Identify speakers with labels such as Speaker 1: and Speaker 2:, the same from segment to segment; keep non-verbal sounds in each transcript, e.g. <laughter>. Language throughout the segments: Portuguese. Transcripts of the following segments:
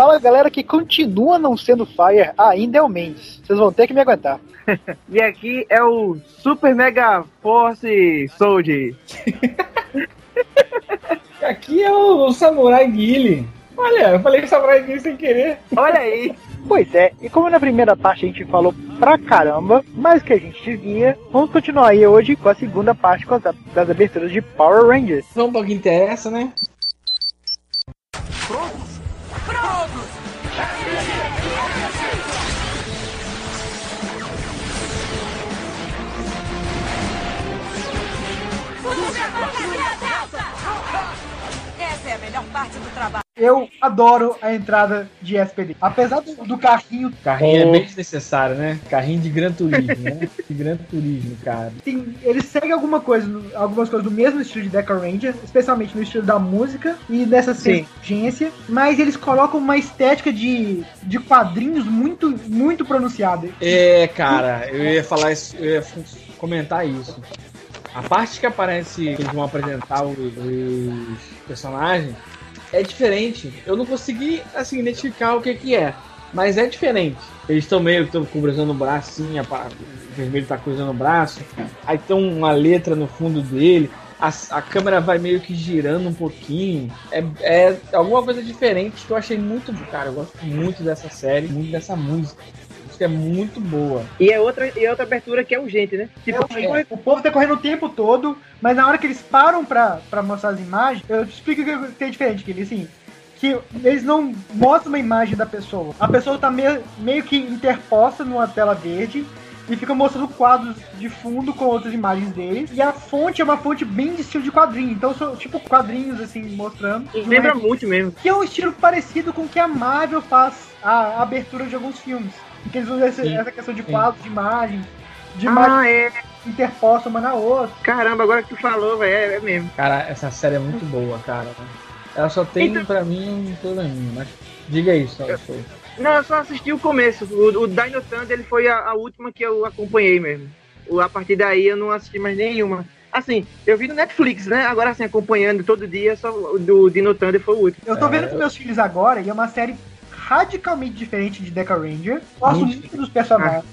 Speaker 1: fala a galera que continua não sendo Fire ainda é o Mendes. Vocês vão ter que me aguentar. <laughs>
Speaker 2: e aqui é o Super Mega Force Soldier. <laughs>
Speaker 3: aqui é o Samurai Guile. Olha, eu falei Samurai Guile sem querer.
Speaker 2: Olha aí. <laughs>
Speaker 1: Pois é, e como na primeira parte a gente falou pra caramba, mais que a gente devia, vamos continuar aí hoje com a segunda parte com as, das aberturas de Power Rangers.
Speaker 3: Vamos para o que interessa, né?
Speaker 4: Prontos? oldu? Parte do trabalho.
Speaker 1: Eu adoro a entrada de SPD. Apesar do, do carrinho.
Speaker 3: Carrinho é bem desnecessário, né? Carrinho de Gran Turismo, né? De Gran Turismo, cara.
Speaker 1: Tem, ele segue alguma coisa, algumas coisas do mesmo estilo de Deca Ranger, especialmente no estilo da música e nessa urgência, mas eles colocam uma estética de, de quadrinhos muito, muito pronunciada.
Speaker 3: É, cara, eu ia falar isso, eu ia comentar isso. A parte que aparece, que eles vão apresentar os, os personagens, é diferente. Eu não consegui, assim, identificar o que que é. Mas é diferente. Eles estão meio que cruzando o braço, assim, a, o vermelho tá cruzando o braço. Aí tem uma letra no fundo dele. A, a câmera vai meio que girando um pouquinho. É, é alguma coisa diferente que eu achei muito. Cara, eu gosto muito dessa série, muito dessa música é muito boa.
Speaker 2: E é outra, e é outra abertura que é urgente, né?
Speaker 1: Tipo, é, é. o povo tá correndo o tempo todo, mas na hora que eles param pra, pra mostrar as imagens, eu te explico o que tem diferente, que ele assim. Que eles não mostram uma imagem da pessoa. A pessoa tá meio, meio que interposta numa tela verde e fica mostrando quadros de fundo com outras imagens deles. E a fonte é uma fonte bem de estilo de quadrinho. Então são tipo quadrinhos assim mostrando.
Speaker 2: Lembra muito mesmo.
Speaker 1: Que é um estilo parecido com o que a Marvel faz a abertura de alguns filmes. Porque eles usam essa, essa questão de quadros, de imagem, de
Speaker 2: ah,
Speaker 1: imagem
Speaker 2: é.
Speaker 1: interposta uma na outra.
Speaker 2: Caramba, agora que tu falou, velho, é, é, mesmo.
Speaker 3: Cara, essa série é muito boa, cara. Ela só tem então... pra mim um probleminha, mas diga isso, eu...
Speaker 2: Não, eu só assisti o começo. O, o Dino Thunder ele foi a, a, última que eu acompanhei mesmo. O, a partir daí eu não assisti mais nenhuma. Assim, eu vi no Netflix, né? Agora assim, acompanhando todo dia, só o do Dino Thunder foi o último.
Speaker 1: Eu tô vendo é, com meus filhos agora e é uma série radicalmente diferente de Deca Ranger. Gosto muito dos personagens.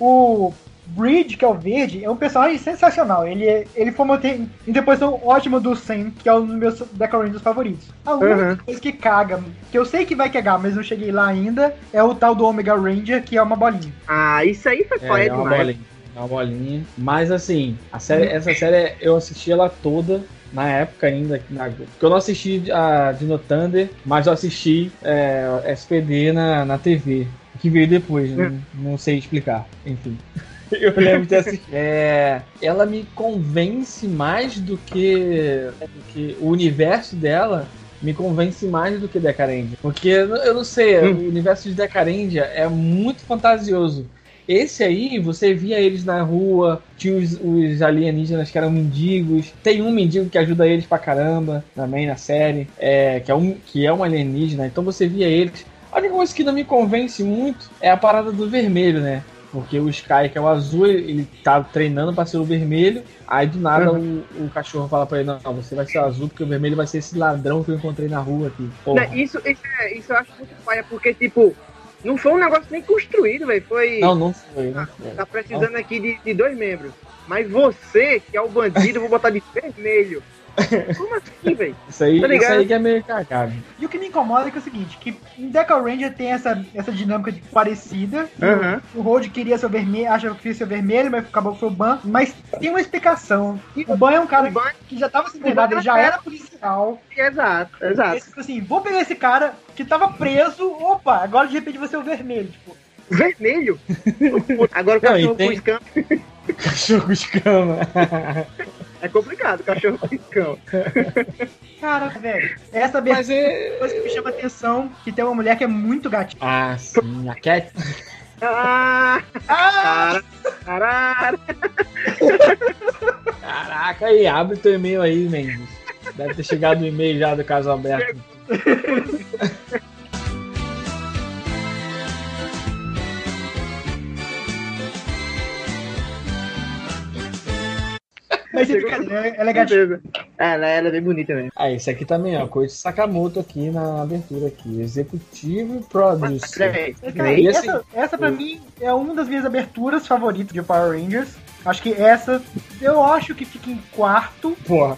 Speaker 1: O Bridge, que é o verde, é um personagem sensacional. Ele, é, ele foi uma tem, interposição ótima do Sam, que é um dos meus Deca Rangers favoritos. A única uhum. coisa que caga, que eu sei que vai cagar, mas não cheguei lá ainda, é o tal do Omega Ranger, que é uma bolinha.
Speaker 2: Ah, isso aí foi
Speaker 3: é, é uma bolinha. É uma bolinha. Mas assim, a série, essa série eu assisti ela toda na época ainda, na, porque eu não assisti a Dino Thunder, mas eu assisti é, SPD na, na TV, que veio depois, não, né? não sei explicar, enfim. <laughs> Eu lembro de assistir. É, ela me convence mais do que, do que o universo dela me convence mais do que Decarendia. Porque eu não sei, hum. o universo de Decarendia é muito fantasioso. Esse aí, você via eles na rua, tinha os, os, alienígenas que eram mendigos. Tem um mendigo que ajuda eles pra caramba também na série, é, que, é um, que é um alienígena. Então você via eles. A única coisa que não me convence muito é a parada do vermelho, né? Porque o Sky, que é o azul, ele tá treinando pra ser o vermelho. Aí do nada uhum. o, o, cachorro fala pra ele: Não, você vai ser o azul, porque o vermelho vai ser esse ladrão que eu encontrei na rua aqui.
Speaker 2: Isso, isso, é, isso eu acho muito paia, porque, tipo, não foi um negócio nem construído, velho. Foi.
Speaker 3: Não, não foi. Não
Speaker 2: foi. Tá, tá precisando não. aqui de, de, dois membros. Mas você, que é o bandido, vou botar de vermelho. Como assim, velho?
Speaker 3: Isso aí, tá isso aí que é meio cagado.
Speaker 1: E o que me incomoda é, que é o seguinte, que em Deca Ranger tem essa, essa dinâmica de parecida.
Speaker 2: Uhum.
Speaker 1: O Road queria ser vermelho, achava que queria ser vermelho, mas acabou que foi o Ban. Mas tem uma explicação. E o Ban é um cara Ban, que já tava se treinado, ele já era policial.
Speaker 2: Exato, exato.
Speaker 1: Tipo assim, vou pegar esse cara que tava preso, opa, agora de repente vai ser o vermelho, tipo.
Speaker 2: Vermelho? <laughs> agora o cachorro tem... com escama. <laughs>
Speaker 3: Cachorro com escama. <laughs>
Speaker 2: É complicado, cachorro com cão. <laughs>
Speaker 1: Cara, velho, essa Mas é... coisa que me chama atenção que tem uma mulher que é muito gatinha.
Speaker 3: Ah, sim, a Cat.
Speaker 2: Ah! ah!
Speaker 3: Caraca, aí, abre teu e-mail aí, Mendes. Deve ter chegado o e-mail já do caso aberto. <laughs>
Speaker 1: Mas sem brincadeira, ela é gatinha.
Speaker 2: É, ela, ela é bem bonita mesmo.
Speaker 3: Ah, esse aqui também, ó. Coisa Sakamoto aqui na abertura aqui. Executivo Producer.
Speaker 1: Cara,
Speaker 3: E
Speaker 1: essa,
Speaker 3: assim,
Speaker 1: essa pra mim é uma das minhas aberturas favoritas de Power Rangers. Acho que essa, eu acho que fica em quarto.
Speaker 3: Porra.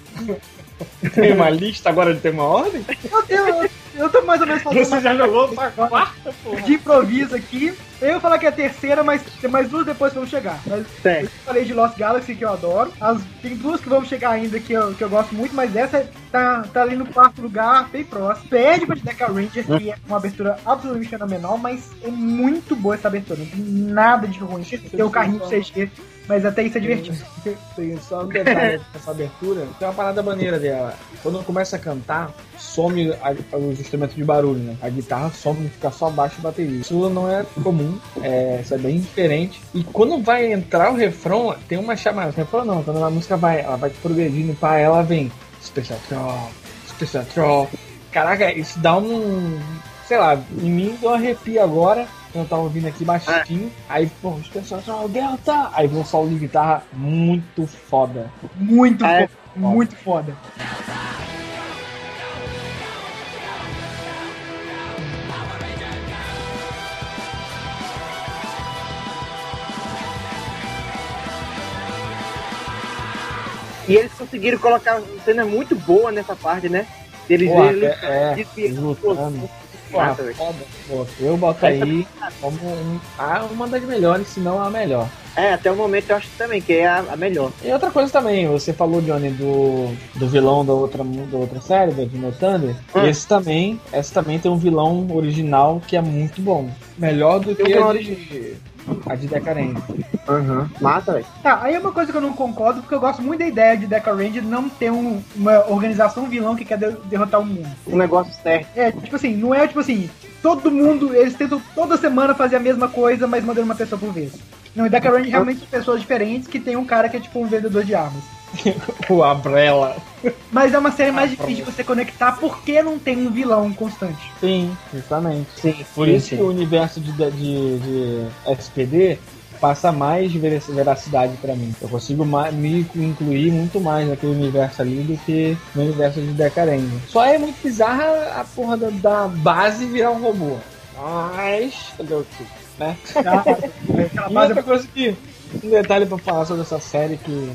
Speaker 3: Tem uma lista agora de ter uma ordem?
Speaker 1: Eu, tenho, eu tô mais ou menos fazendo
Speaker 3: Você já jogou pra quarta, porra?
Speaker 1: de improviso aqui. Eu ia falar que é a terceira, mas tem mais duas depois que vão chegar. Mas
Speaker 2: Certo.
Speaker 1: eu falei de Lost Galaxy, que eu adoro. As, tem duas que vão chegar ainda que eu, que eu gosto muito, mas essa tá, tá ali no quarto lugar, bem próximo. Perde pra Deca Ranger, que é uma abertura absolutamente fenomenal, mas é muito boa essa abertura. Não tem nada de ruim. Tem o carrinho CG, mas até isso é divertido.
Speaker 3: Tem só um detalhe dessa abertura. Tem uma parada maneira dela. Quando começa a cantar, some a- os instrumentos de barulho, né? A guitarra some fica só baixo e bateria. Isso não é comum, é, isso é bem diferente. E quando vai entrar o refrão, tem uma chamada. Refrão não, quando a música vai, ela vai progredindo para ela vem Special Troll, Special Troll. Caraca, isso dá um. Sei lá, em mim deu um arrepio agora. Eu tava ouvindo aqui baixinho, aí, pô, Special Troll, Delta! Aí vem um solo de guitarra muito foda.
Speaker 1: Muito
Speaker 2: é?
Speaker 1: foda. Muito foda.
Speaker 2: E eles conseguiram colocar uma cena muito boa nessa parte, né? Eles
Speaker 3: Pô,
Speaker 2: eles
Speaker 3: até- é,
Speaker 2: desviando.
Speaker 3: eles lutando. Foda. Pô, eu boto aí como um- ah, uma das melhores, se não a melhor.
Speaker 2: É, até o momento eu acho também que é a, a melhor.
Speaker 3: E outra coisa também, você falou, Johnny, do, do vilão da outra, da outra série, da Dino Thunder.
Speaker 2: Hum.
Speaker 3: Esse também, esse também tem um vilão original que é muito bom. Melhor do que
Speaker 2: um
Speaker 3: a de, a de Decarente.
Speaker 2: Uhum. Massa, velho.
Speaker 1: Tá, aí é uma coisa que eu não concordo, porque eu gosto muito da ideia de Deca Ranger não ter um- uma organização vilão que quer de- derrotar o mundo.
Speaker 2: Um negócio certo.
Speaker 1: É, tipo assim, não é tipo assim, todo mundo, eles tentam toda semana fazer a mesma coisa, mas mandando uma pessoa por vez. Não, e Deca Ranger realmente são pessoas diferentes que tem um cara que é tipo um vendedor de armas.
Speaker 3: O Umbrella.
Speaker 1: Mas é uma série mais difícil de você conectar porque não tem um vilão constante.
Speaker 3: Sim, justamente.
Speaker 2: Sim.
Speaker 3: Por
Speaker 2: sim,
Speaker 3: isso
Speaker 2: sim.
Speaker 3: que o universo de, de, de SPD passa mais verac- veracidade pra mim. Eu consigo me incluir muito mais naquele universo ali do que no universo de Decarenga. Só é muito bizarra a porra da, da base virar um robô. Mas, quê? Né?
Speaker 1: Tá? Aquela <laughs>
Speaker 3: E outra coisa que, um detalhe pra falar sobre essa série que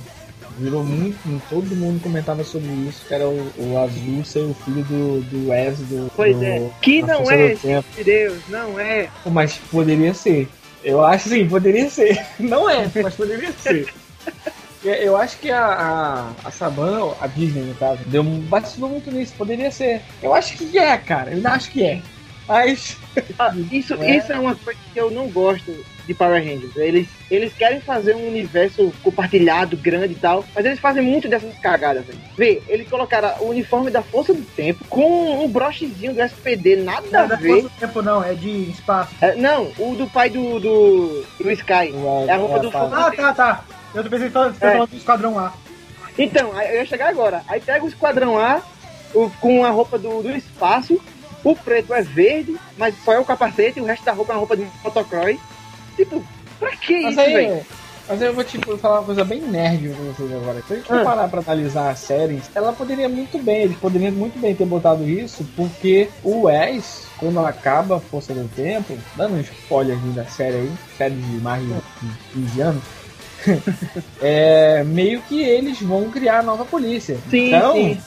Speaker 3: virou muito, todo mundo comentava sobre isso, que era o, o Azul ser o filho do, do Wes do.
Speaker 2: Pois
Speaker 3: do-
Speaker 2: é. Que não é,
Speaker 3: do Tempo.
Speaker 2: de Deus, <laughs> não é.
Speaker 3: Mas poderia ser. Eu acho sim, poderia ser. Não é, mas <laughs> poderia ser. É, Eu acho que a, a, a Saban, a Disney no caso, deu um vacilou muito nisso. Poderia ser. Eu acho que é, cara. Eu ainda acho que é. Mas.
Speaker 2: Ah, isso,
Speaker 3: É.
Speaker 2: isso é uma coisa que eu não gosto de Power Rangers. Eles, eles querem fazer um universo compartilhado, grande e tal, mas eles fazem muito dessas cagadas, velho. Vê, eles colocaram o uniforme da Força do Tempo com um brochezinho do SPD, nada
Speaker 1: Não,
Speaker 2: a
Speaker 1: não é
Speaker 2: ver.
Speaker 1: força do tempo não, é de espaço.
Speaker 2: É, não, o do pai do, do, do Sky. É a roupa do
Speaker 3: pá.
Speaker 2: fogo.
Speaker 1: Ah, tá, tá. Eu pensando que você tá
Speaker 2: É.
Speaker 1: falando do Esquadrão A.
Speaker 2: Então, eu ia chegar agora. Aí pega o Esquadrão A o- com a roupa do, do espaço. O preto é verde, mas só é o capacete. O resto da roupa é uma roupa de motocross. Tipo, pra que
Speaker 3: Mas
Speaker 2: isso,
Speaker 3: aí,
Speaker 2: velho?
Speaker 3: mas eu vou te falar uma coisa bem nerd pra vocês agora. Se a gente for
Speaker 2: Ah.
Speaker 3: parar pra analisar a série, ela poderia muito bem, eles poderiam muito bem ter botado isso, porque o Wes, quando acaba a Força do Tempo, dando um spoiler da série aí, série de mais de 15 anos, <laughs> é meio que eles vão criar a nova polícia.
Speaker 2: Sim,
Speaker 3: então,
Speaker 2: sim.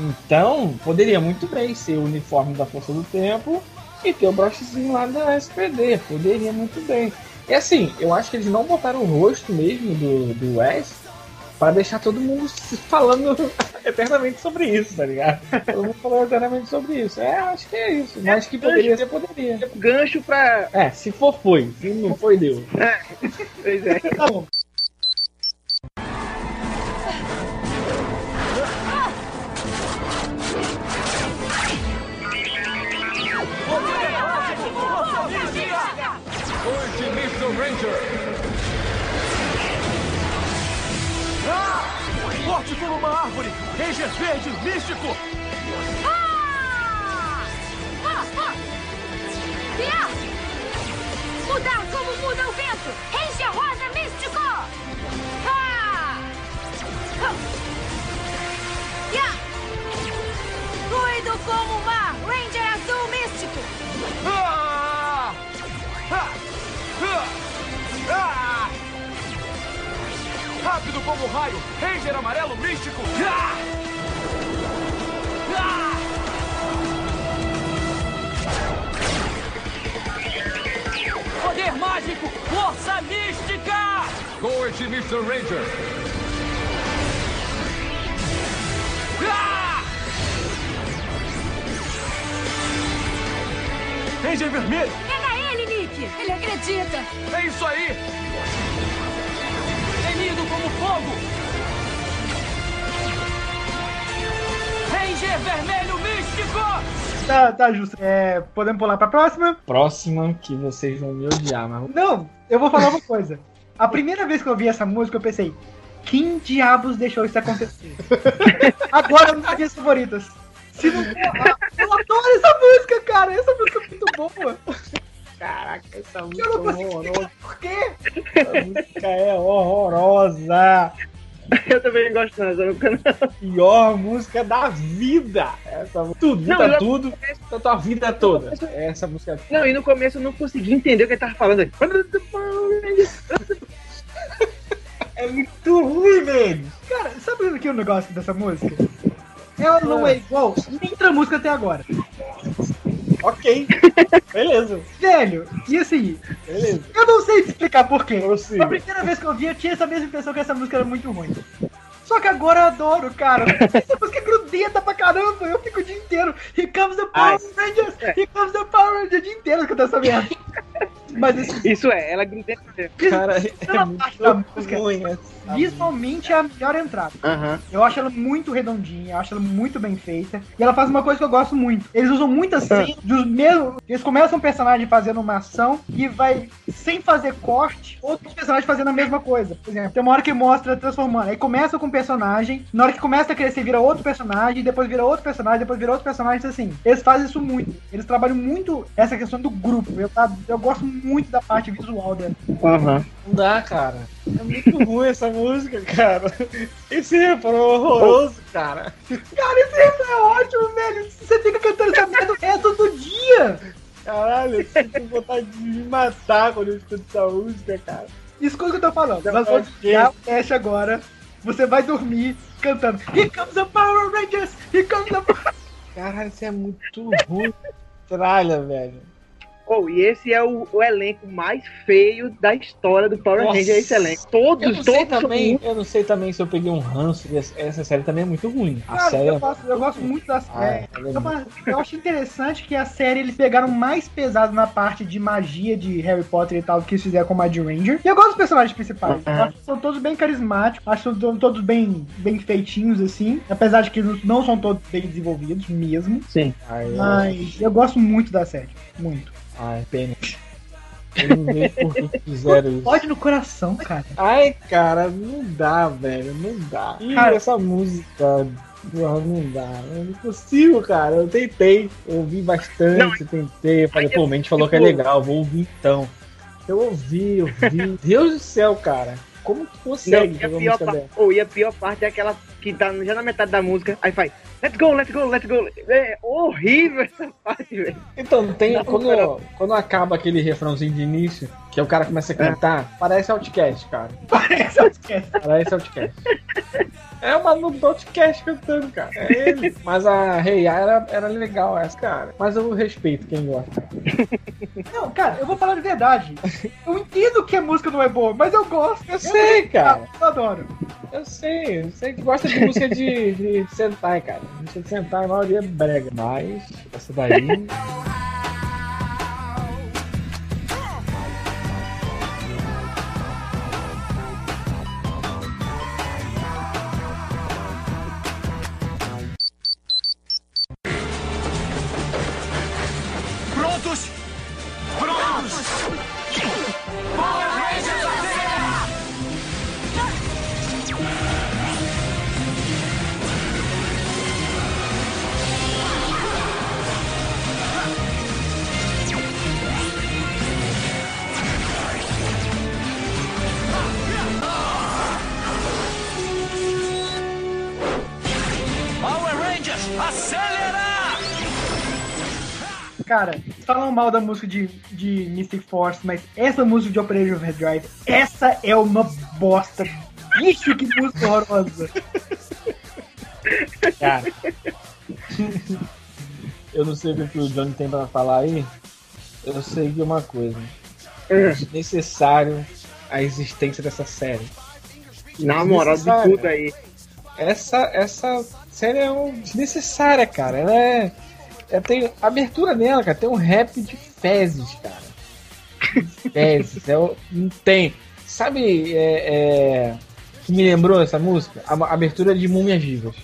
Speaker 3: Então, poderia muito bem ser o uniforme da Força do Tempo e ter o brochezinho lá da SPD. Poderia muito bem. E assim, eu acho que eles não botaram o rosto mesmo do, do Wes pra deixar todo mundo falando <laughs> eternamente sobre isso, tá ligado? Todo mundo falando eternamente sobre isso. É, acho que é isso. Mas que poderia ser, poderia.
Speaker 2: Gancho pra.
Speaker 3: É, se for, foi. Se não foi, deu. <laughs>
Speaker 2: Pois é.
Speaker 1: Tá bom.
Speaker 5: forte como uma árvore! Ranger verde, místico!
Speaker 6: Ah! Ah, ah! Viar! Mudar como muda o vento! Ranger rosa, místico! Ah! Ah!
Speaker 5: Yeah! Como uma mar! Ranger azul, místico! Ah! Ah! Ah! ah! Raio, Ranger amarelo místico. Ah! Ah!
Speaker 4: Poder mágico, força mística!
Speaker 5: Coet Mr. Ranger. Ah! Ranger vermelho,
Speaker 6: Pega ele, Nick! Ele acredita!
Speaker 5: é isso aí.
Speaker 4: Fogo! Ranger vermelho místico!
Speaker 1: Tá, tá justo. É, podemos pular pra próxima?
Speaker 3: Próxima que vocês vão me odiar, mas
Speaker 1: Não, eu vou falar uma coisa. A primeira vez que eu ouvi essa música, eu pensei, quem diabos deixou isso acontecer? <laughs> Agora é uma das minhas favoritas. Se não for, eu adoro essa música, cara. Essa música é muito boa.
Speaker 3: Caraca, essa música
Speaker 1: Eu não
Speaker 3: é horrorosa.
Speaker 1: por quê.
Speaker 3: Essa música é horrorosa. <laughs>
Speaker 2: Eu também não gosto não, essa música não.
Speaker 3: Pior música da vida. Essa música. Tudo,
Speaker 2: Não, eu-
Speaker 3: tudo. Da tua vida toda. Essa música.
Speaker 2: Não, e no começo eu não consegui entender o que ele tava falando.
Speaker 3: É muito ruim, velho.
Speaker 1: Cara, sabe o que é o negócio dessa música? Ela não é igual nem outra música até agora.
Speaker 3: Ok. Beleza.
Speaker 1: Velho, e assim,
Speaker 3: Beleza.
Speaker 1: eu não sei te explicar por quê.
Speaker 3: Prossiga.
Speaker 1: A primeira vez que eu vi, eu tinha essa mesma impressão que essa música era muito ruim. Só que agora eu adoro, cara. Essa música é grudenta pra caramba. Eu fico o dia inteiro. Here comes the Power Rangers! Here comes the Power Rangers! O dia inteiro escutando essa merda. Mas isso,
Speaker 2: Isso é, ela grudenta mesmo.
Speaker 3: Cara, é
Speaker 1: pela parte da música,
Speaker 3: ruim essa
Speaker 1: visualmente é a melhor entrada.
Speaker 2: Aham.
Speaker 1: Eu acho ela muito redondinha, eu acho ela muito bem feita. E ela faz uma coisa que eu gosto muito. Eles usam muitas cenas dos mesmos. Eles começam um personagem fazendo uma ação e vai, sem fazer corte, outros personagens fazendo a mesma coisa. Por exemplo, tem uma hora que mostra transformando. Aí começa com um personagem, na hora que começa a crescer, vira outro personagem, depois vira outro personagem, depois vira outro personagem, assim. Eles fazem isso muito. Eles trabalham muito essa questão do grupo. Eu, eu gosto muito da parte visual dela.
Speaker 2: Aham.
Speaker 3: Não dá, cara. É muito ruim essa música, cara. Esse refrão é horroroso, cara.
Speaker 1: Cara, esse refrão é ótimo, velho. Você fica cantando essa merda o resto do dia.
Speaker 3: Caralho, eu sinto vontade de me matar quando eu escuto essa música, cara.
Speaker 1: Escuta o que eu tô falando. Nós
Speaker 3: é
Speaker 1: vamos desligar o teste agora. Você vai dormir cantando Here comes the Power Rangers! Here comes the Power
Speaker 3: Caralho, isso é muito ruim. Tralha, velho.
Speaker 2: Oh, e esse é o, o elenco mais feio da história do Power
Speaker 3: Nossa.
Speaker 2: Ranger, esse elenco. Todos,
Speaker 3: Eu não sei
Speaker 2: todos são
Speaker 3: também,
Speaker 2: muito-
Speaker 3: eu não sei também se eu peguei um ranço. e Essa série também é muito ruim. A
Speaker 1: Cara,
Speaker 3: série
Speaker 1: eu,
Speaker 3: é-
Speaker 1: gosto, eu gosto muito da
Speaker 3: Ah,
Speaker 1: série.
Speaker 3: ela é
Speaker 1: Eu, fa- eu acho interessante que a série eles pegaram mais pesado na parte de magia de Harry Potter e tal do que eles fizeram com Mad Ranger. E eu gosto dos personagens principais. Eu acho que são todos bem carismáticos, acho que são todos bem, bem feitinhos, assim. Apesar de que não- são todos bem desenvolvidos mesmo.
Speaker 2: Sim.
Speaker 3: Eu-
Speaker 1: Mas eu gosto muito da série. Muito.
Speaker 3: Ai, pena. Eu não vejo por que fizeram isso.
Speaker 1: Pode no coração, cara.
Speaker 3: Ai, cara, não dá, velho, não dá. E
Speaker 1: Cara-
Speaker 3: essa música, porra, não dá. Não consigo, cara. Eu tentei, eu ouvi bastante, tentei. Falei, pô,
Speaker 2: é
Speaker 3: o Mente falou que é
Speaker 2: tipo-
Speaker 3: legal, vou ouvir então. Eu ouvi, eu vi. Deus do céu, cara. Como que
Speaker 2: Não,
Speaker 3: consegue
Speaker 2: e, a pior
Speaker 3: música
Speaker 2: pa-
Speaker 3: dessa?
Speaker 2: oh, e a pior parte é aquela que tá já na metade da música, aí faz Let's go, let's go, let's go. É horrível essa parte, velho.
Speaker 3: Então, tem,
Speaker 2: Não,
Speaker 3: quando,
Speaker 2: cara.
Speaker 3: quando acaba aquele refrãozinho de início, que o cara começa a cantar, parece Outcast, cara. <laughs>
Speaker 1: Parece Outcast.
Speaker 3: Parece Outcast. É o maluco do Outcast cantando, cara. É ele. Mas a Rei hey, era, era legal essa, cara. Mas eu respeito quem gosta.
Speaker 1: Não, cara, eu vou falar de verdade. Eu entendo que a música não é boa, mas eu gosto.
Speaker 3: Eu sei, cara.
Speaker 1: Eu adoro.
Speaker 3: Eu sei. Eu sei que gosta de música de, de Sentai, cara. Música de Sentai, a maioria é brega. Mas essa daí. <laughs>
Speaker 1: Cara, falam mal da música de, de Mystic Force, mas essa música de Operation Overdrive, essa é uma bosta Bicho, que música horrorosa. <laughs>
Speaker 3: Cara. Eu não sei o que o Johnny tem pra falar aí. Eu sei de uma coisa. É desnecessário a existência dessa série.
Speaker 2: Na moral de tudo aí.
Speaker 3: Essa, essa série é um desnecessária, cara. Ela é. Ela tem, a abertura dela, cara, tem um rap de fezes, cara. Fezes. É, não tem. Sabe, é, é, que me lembrou essa música? A, a abertura de Múmias Vivas.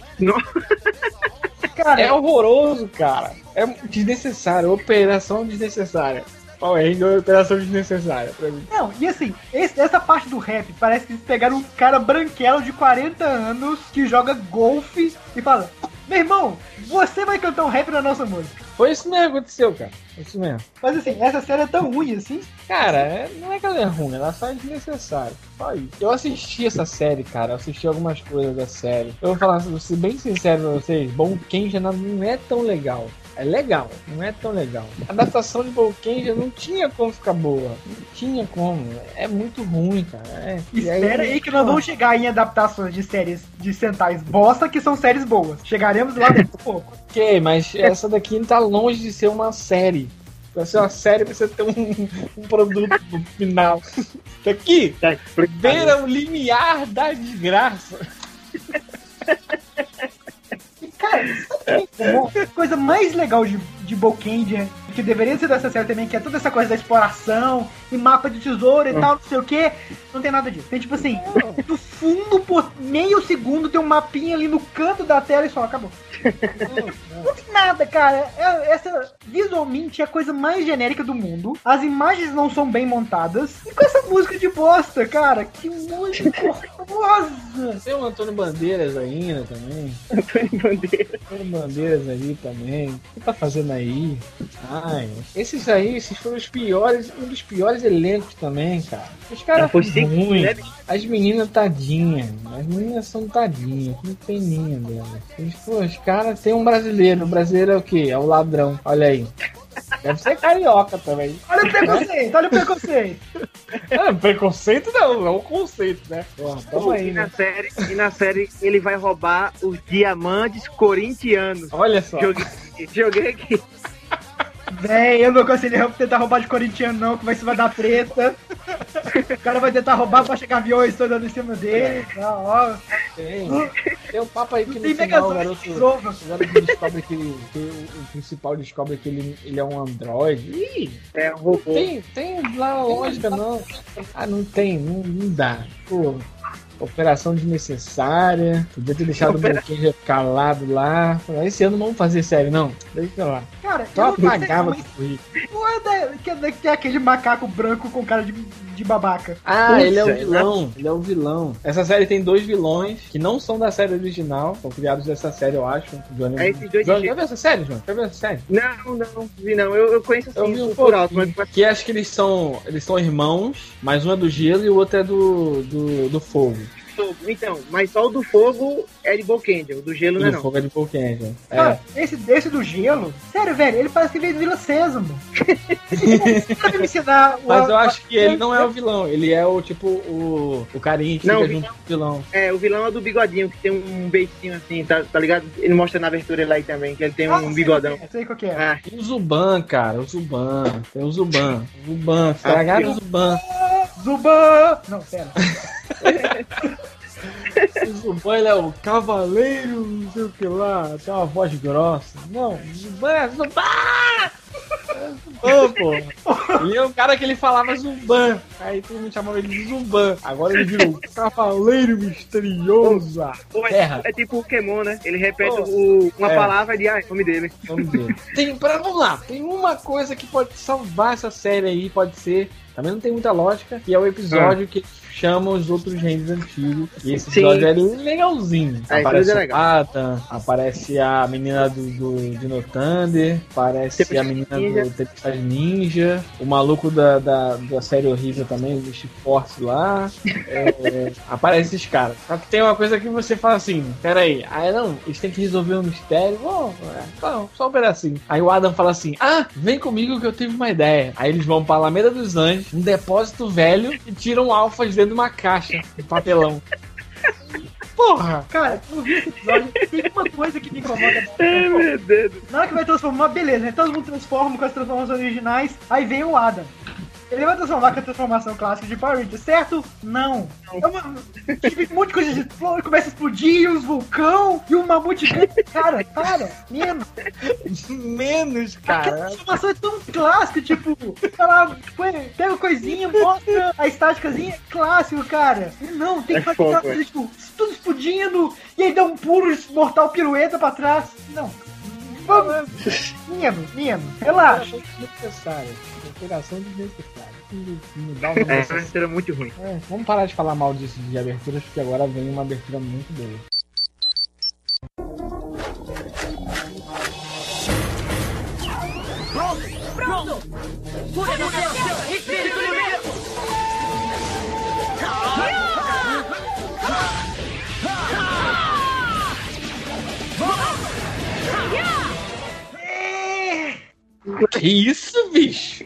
Speaker 1: Cara,
Speaker 3: É horroroso, cara. É desnecessário. Operação desnecessária. Power Ranger é operação desnecessária pra mim.
Speaker 1: Não, e assim, esse- essa parte do rap parece que eles pegaram um cara branquelo de 40 anos que joga golfe e fala: Meu irmão, você vai cantar um rap na nossa música.
Speaker 3: Foi isso mesmo que aconteceu, cara. Foi isso mesmo.
Speaker 1: Mas assim, essa série é tão ruim assim.
Speaker 3: Cara, é- não é que ela é ruim, ela só é desnecessária. Só isso. Eu assisti essa série, cara. Eu assisti algumas coisas da série. Eu vou falar, vou ser bem sincero pra vocês, Bom Kenja não é tão legal. É legal, não é tão legal. A adaptação de Bom Kenja não tinha como ficar boa. Não tinha como. É muito ruim, cara. É. E
Speaker 1: Espera aí que nós vamos chegar em adaptações de séries de centais bosta que são séries boas. Chegaremos lá daqui a pouco. <laughs>
Speaker 3: Ok, mas essa daqui tá longe de ser uma série. Pra ser uma série, precisa ter um, um produto no final. Isso aqui
Speaker 2: Tá explicado.
Speaker 3: beira o limiar da desgraça. <laughs>
Speaker 1: Cara, é. A coisa mais legal de, de Bokendia, que deveria ser dessa série também, que é toda essa coisa da exploração e mapa de tesouro e tal, não sei o que, não tem nada disso. Tem tipo assim, no fundo, por meio segundo, tem um mapinha ali no canto da tela e só acabou. <laughs> Não tem nada, cara. É- Essa visualmente é a coisa mais genérica do mundo. As imagens não são bem montadas. E com essa música de bosta, cara. Que música <laughs> horrorosa.
Speaker 3: Tem o Antônio Bandeiras ainda também.
Speaker 2: Antônio Bandeira.
Speaker 3: Antônio Bandeiras aí também. O que tá fazendo aí? Ai, esses aí, esses foram os piores, um dos piores elencos também, cara. Os caras
Speaker 2: sim,
Speaker 3: ruins.
Speaker 2: né?
Speaker 3: As meninas tadinhas. As meninas são tadinhas. Que peninha delas. Eles, pô, os caras tem um brasileiro. O brasileiro é o quê? É o ladrão. Olha aí. Deve ser carioca também.
Speaker 1: Olha o preconceito, olha o preconceito.
Speaker 3: É, <laughs> preconceito não, é um conceito, né? Porra, tamo aí,
Speaker 2: e,
Speaker 3: né?
Speaker 2: na série, e na série ele vai roubar os diamantes corintianos.
Speaker 3: Olha só.
Speaker 2: Joguei, joguei aqui.
Speaker 1: Véi, eu não aconselho tentar roubar de corintiano, não, que vai se vai dar treta. O cara vai tentar roubar pra chegar aviões todos em cima dele. Tá, ó.
Speaker 3: Tem, tem um papo aí que no
Speaker 1: Tem
Speaker 3: final o garoto, o garoto descobre que, que o, o principal descobre que ele, ele é um androide. Ih,
Speaker 2: É um robô.
Speaker 3: tem, tem lá lógica, não. Ah, não tem, não, não dá. Pô, operação desnecessária. Podia ter deixado o Boquinha calado lá. Esse ano não vamos fazer série, não. Deixa lá.
Speaker 1: Cara,
Speaker 3: Só
Speaker 1: eu
Speaker 3: apagava
Speaker 1: como
Speaker 3: do currículo.
Speaker 1: é porra da- que, é- que é aquele macaco branco com cara de, de babaca.
Speaker 3: Ah, ele é o
Speaker 2: é,
Speaker 3: vilão. Ele é o vilão. Essa série tem dois vilões que não são da série original. São criados dessa série, eu acho. Johnny,
Speaker 2: É esses dois
Speaker 3: Johnny,
Speaker 2: de-
Speaker 3: já viu essa série, João? Já viu essa série?
Speaker 2: Não, não, vi não. Eu, eu conheço
Speaker 3: Eu
Speaker 2: assim
Speaker 3: vi um
Speaker 2: por alto, mas
Speaker 3: Que acho que eles são. Eles são irmãos, mas um é do gelo e o outro é do, do, do fogo.
Speaker 2: Fogo. Então, mas só o do fogo é de Bokendia, o do gelo
Speaker 3: O
Speaker 2: não é
Speaker 3: do
Speaker 2: não.
Speaker 3: fogo é de Pokémon. É.
Speaker 1: Esse, esse do gelo, sério, velho, ele parece que veio do Vila Sésamo. <laughs> Me ensinar <laughs> o-
Speaker 3: Mas eu acho que ele não é o vilão, ele é o tipo o, o carinha que
Speaker 2: Não,
Speaker 3: fica
Speaker 2: o
Speaker 3: junto com o vilão.
Speaker 2: É, o vilão é o do bigodinho, que tem um beicinho assim, tá, tá ligado? Ele mostra na abertura lá aí também, que ele tem
Speaker 1: Ah,
Speaker 2: um
Speaker 1: sei
Speaker 2: bigodão.
Speaker 1: que é, Sei qual que é.
Speaker 2: Ah,
Speaker 3: E o Zuban, cara, o Zuban. Tem o Zuban. O Zuban, estragaram o Zuban.
Speaker 1: Zuban! Não, pera.
Speaker 3: Zuban ele é o cavaleiro, não sei o que lá, tem uma voz grossa. Não, Zuban, Zuban! É Zuban, pô. Ele é o cara que ele falava Zuban. Aí todo mundo chamava ele de Zuban. Agora ele virou Cavaleiro Misterioso.
Speaker 2: pô, é, é tipo Pokémon, né? Ele repete o- uma
Speaker 3: É.
Speaker 2: palavra de ah, é nome dele.
Speaker 3: Vamos ver. Tem, pra, vamos lá, tem uma coisa que pode salvar essa série aí, pode ser. Também não tem muita lógica, que é o episódio que chama os outros reis antigos. E esse
Speaker 2: Sim.
Speaker 3: episódio é legalzinho.
Speaker 2: Ah, esse
Speaker 3: aparece
Speaker 2: é
Speaker 3: o
Speaker 2: legal.
Speaker 3: Pata, aparece a menina do, do Dino Thunder, aparece a menina
Speaker 2: Ninja.
Speaker 3: do Tempestade Ninja, o maluco da, da, da série horrível também, o Bicho Force lá. É, <laughs> aparece esses caras. Só que tem uma coisa que você fala assim, peraí, aí não, eles têm que resolver um mistério, bom, é, não, só um pedacinho. Aí o Adam fala assim, ah, vem comigo que eu tive uma ideia. Aí eles vão pra Alameda dos Anjos, um depósito velho, e tiram alfas dentro de uma caixa de papelão. Porra!
Speaker 1: Cara, eu vi esse episódio, tem uma coisa que me incomoda
Speaker 2: Ai, meu Deus.
Speaker 1: Na hora que vai transformar, beleza, né? todo mundo transforma com as transformações originais, aí vem o Adam. Ele vai transformar com a transformação clássica de Power Rangers, certo? Não. É uma, tipo, um monte de coisa de explode, começa a explodir, os vulcão e um mamute grande. Cara, para, menos.
Speaker 3: Menos,
Speaker 1: Aquela
Speaker 3: cara.
Speaker 1: transformação é tão clássica, tipo, põe- pega a coisinha, mostra a estáticazinha, é clássico, cara. Não, tem que
Speaker 2: É
Speaker 1: fazer
Speaker 2: fogo,
Speaker 1: aquela coisa, tipo, tudo explodindo, e aí dá um pulo mortal pirueta pra trás. Não. Vamos. Menos, menos. Relaxa.
Speaker 3: Desnecessário. Operação desnecessária. Mudar o
Speaker 2: É,
Speaker 3: negócio
Speaker 2: essa história é muito ruim.
Speaker 3: É, vamos parar de falar mal disso de aberturas, porque agora vem uma abertura muito boa.
Speaker 5: Espírito limite! <laughs>
Speaker 3: Que isso, bicho?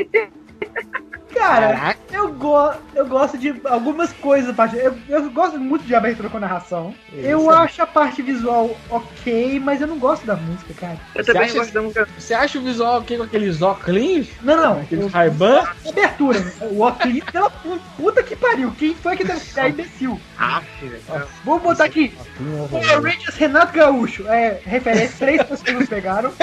Speaker 1: Cara, eu, go eu gosto de algumas coisas. Eu, eu gosto muito de abertura com narração. Eu
Speaker 3: Isso.
Speaker 1: acho a parte visual ok, mas eu não gosto da música, cara.
Speaker 2: Eu
Speaker 3: Você
Speaker 2: também
Speaker 3: acha
Speaker 2: gosto da música.
Speaker 3: Você acha o visual ok com aqueles óculos?
Speaker 1: Não, não.
Speaker 3: Aqueles
Speaker 1: eu-
Speaker 3: Ray-Ban?
Speaker 1: Abertura. O ok pela pu- puta que pariu. Quem foi que deve ser imbecil?
Speaker 2: Velho.
Speaker 1: Vou botar aqui. Power Rangers Renato Gaúcho. É, referência, três pessoas nos pegaram. <laughs>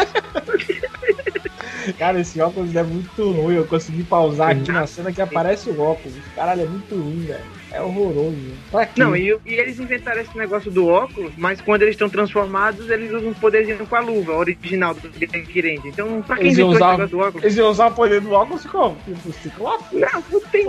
Speaker 3: Cara, esse óculos é muito ruim. Eu consegui pausar aqui na cena que aparece o óculos. Caralho, é muito ruim, velho. É horroroso. Pra quê?
Speaker 2: Não, e, e eles inventaram esse negócio do óculos, mas quando eles estão transformados, eles usam os poderzinhos com a luva original do Genki Então, pra quem
Speaker 3: Eles iam
Speaker 2: inventou esse
Speaker 3: usar,
Speaker 2: negócio do óculos?
Speaker 3: eles iam usar o poder do óculos como? Tipo, ciclope?
Speaker 2: Não, não tem.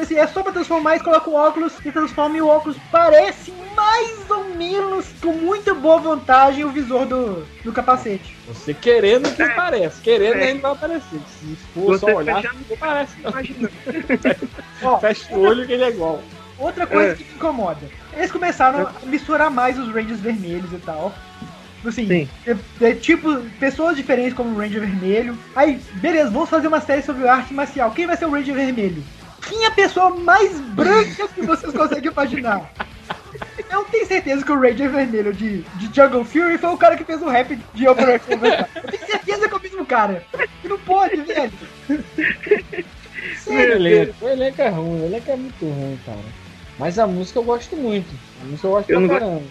Speaker 1: Assim, é só pra transformar, eles colocam o óculos e transforma e o óculos parece mais ou menos, com muita boa vantagem, o visor do, do capacete.
Speaker 3: Você querendo que parece. Querendo
Speaker 2: É.
Speaker 3: ainda vai aparecer. Se for
Speaker 2: Você
Speaker 3: só olhar, não parece. não.
Speaker 2: Imagina. <laughs>
Speaker 1: Ó,
Speaker 3: Fecha o olho que ele é igual.
Speaker 1: outra coisa
Speaker 2: É.
Speaker 1: que me incomoda. Eles começaram a misturar mais os Rangers vermelhos e tal. Assim,
Speaker 2: Sim.
Speaker 1: é- é tipo, pessoas diferentes como o Ranger Vermelho. Aí, beleza, vamos fazer uma série sobre arte marcial. Quem vai ser o Ranger Vermelho? Quem é a pessoa mais branca que vocês conseguem imaginar? <laughs> Eu tenho certeza que o Ranger Vermelho de, de Jungle Fury foi o cara que fez o rap de Overtime. Eu tenho certeza que é o mesmo cara. E não pode, velho.
Speaker 3: O elenco, o elenco é ruim, o elenco é muito ruim, cara. Mas a música eu gosto muito. A música eu gosto
Speaker 2: Eu
Speaker 3: pra
Speaker 2: não gosto-
Speaker 3: caramba.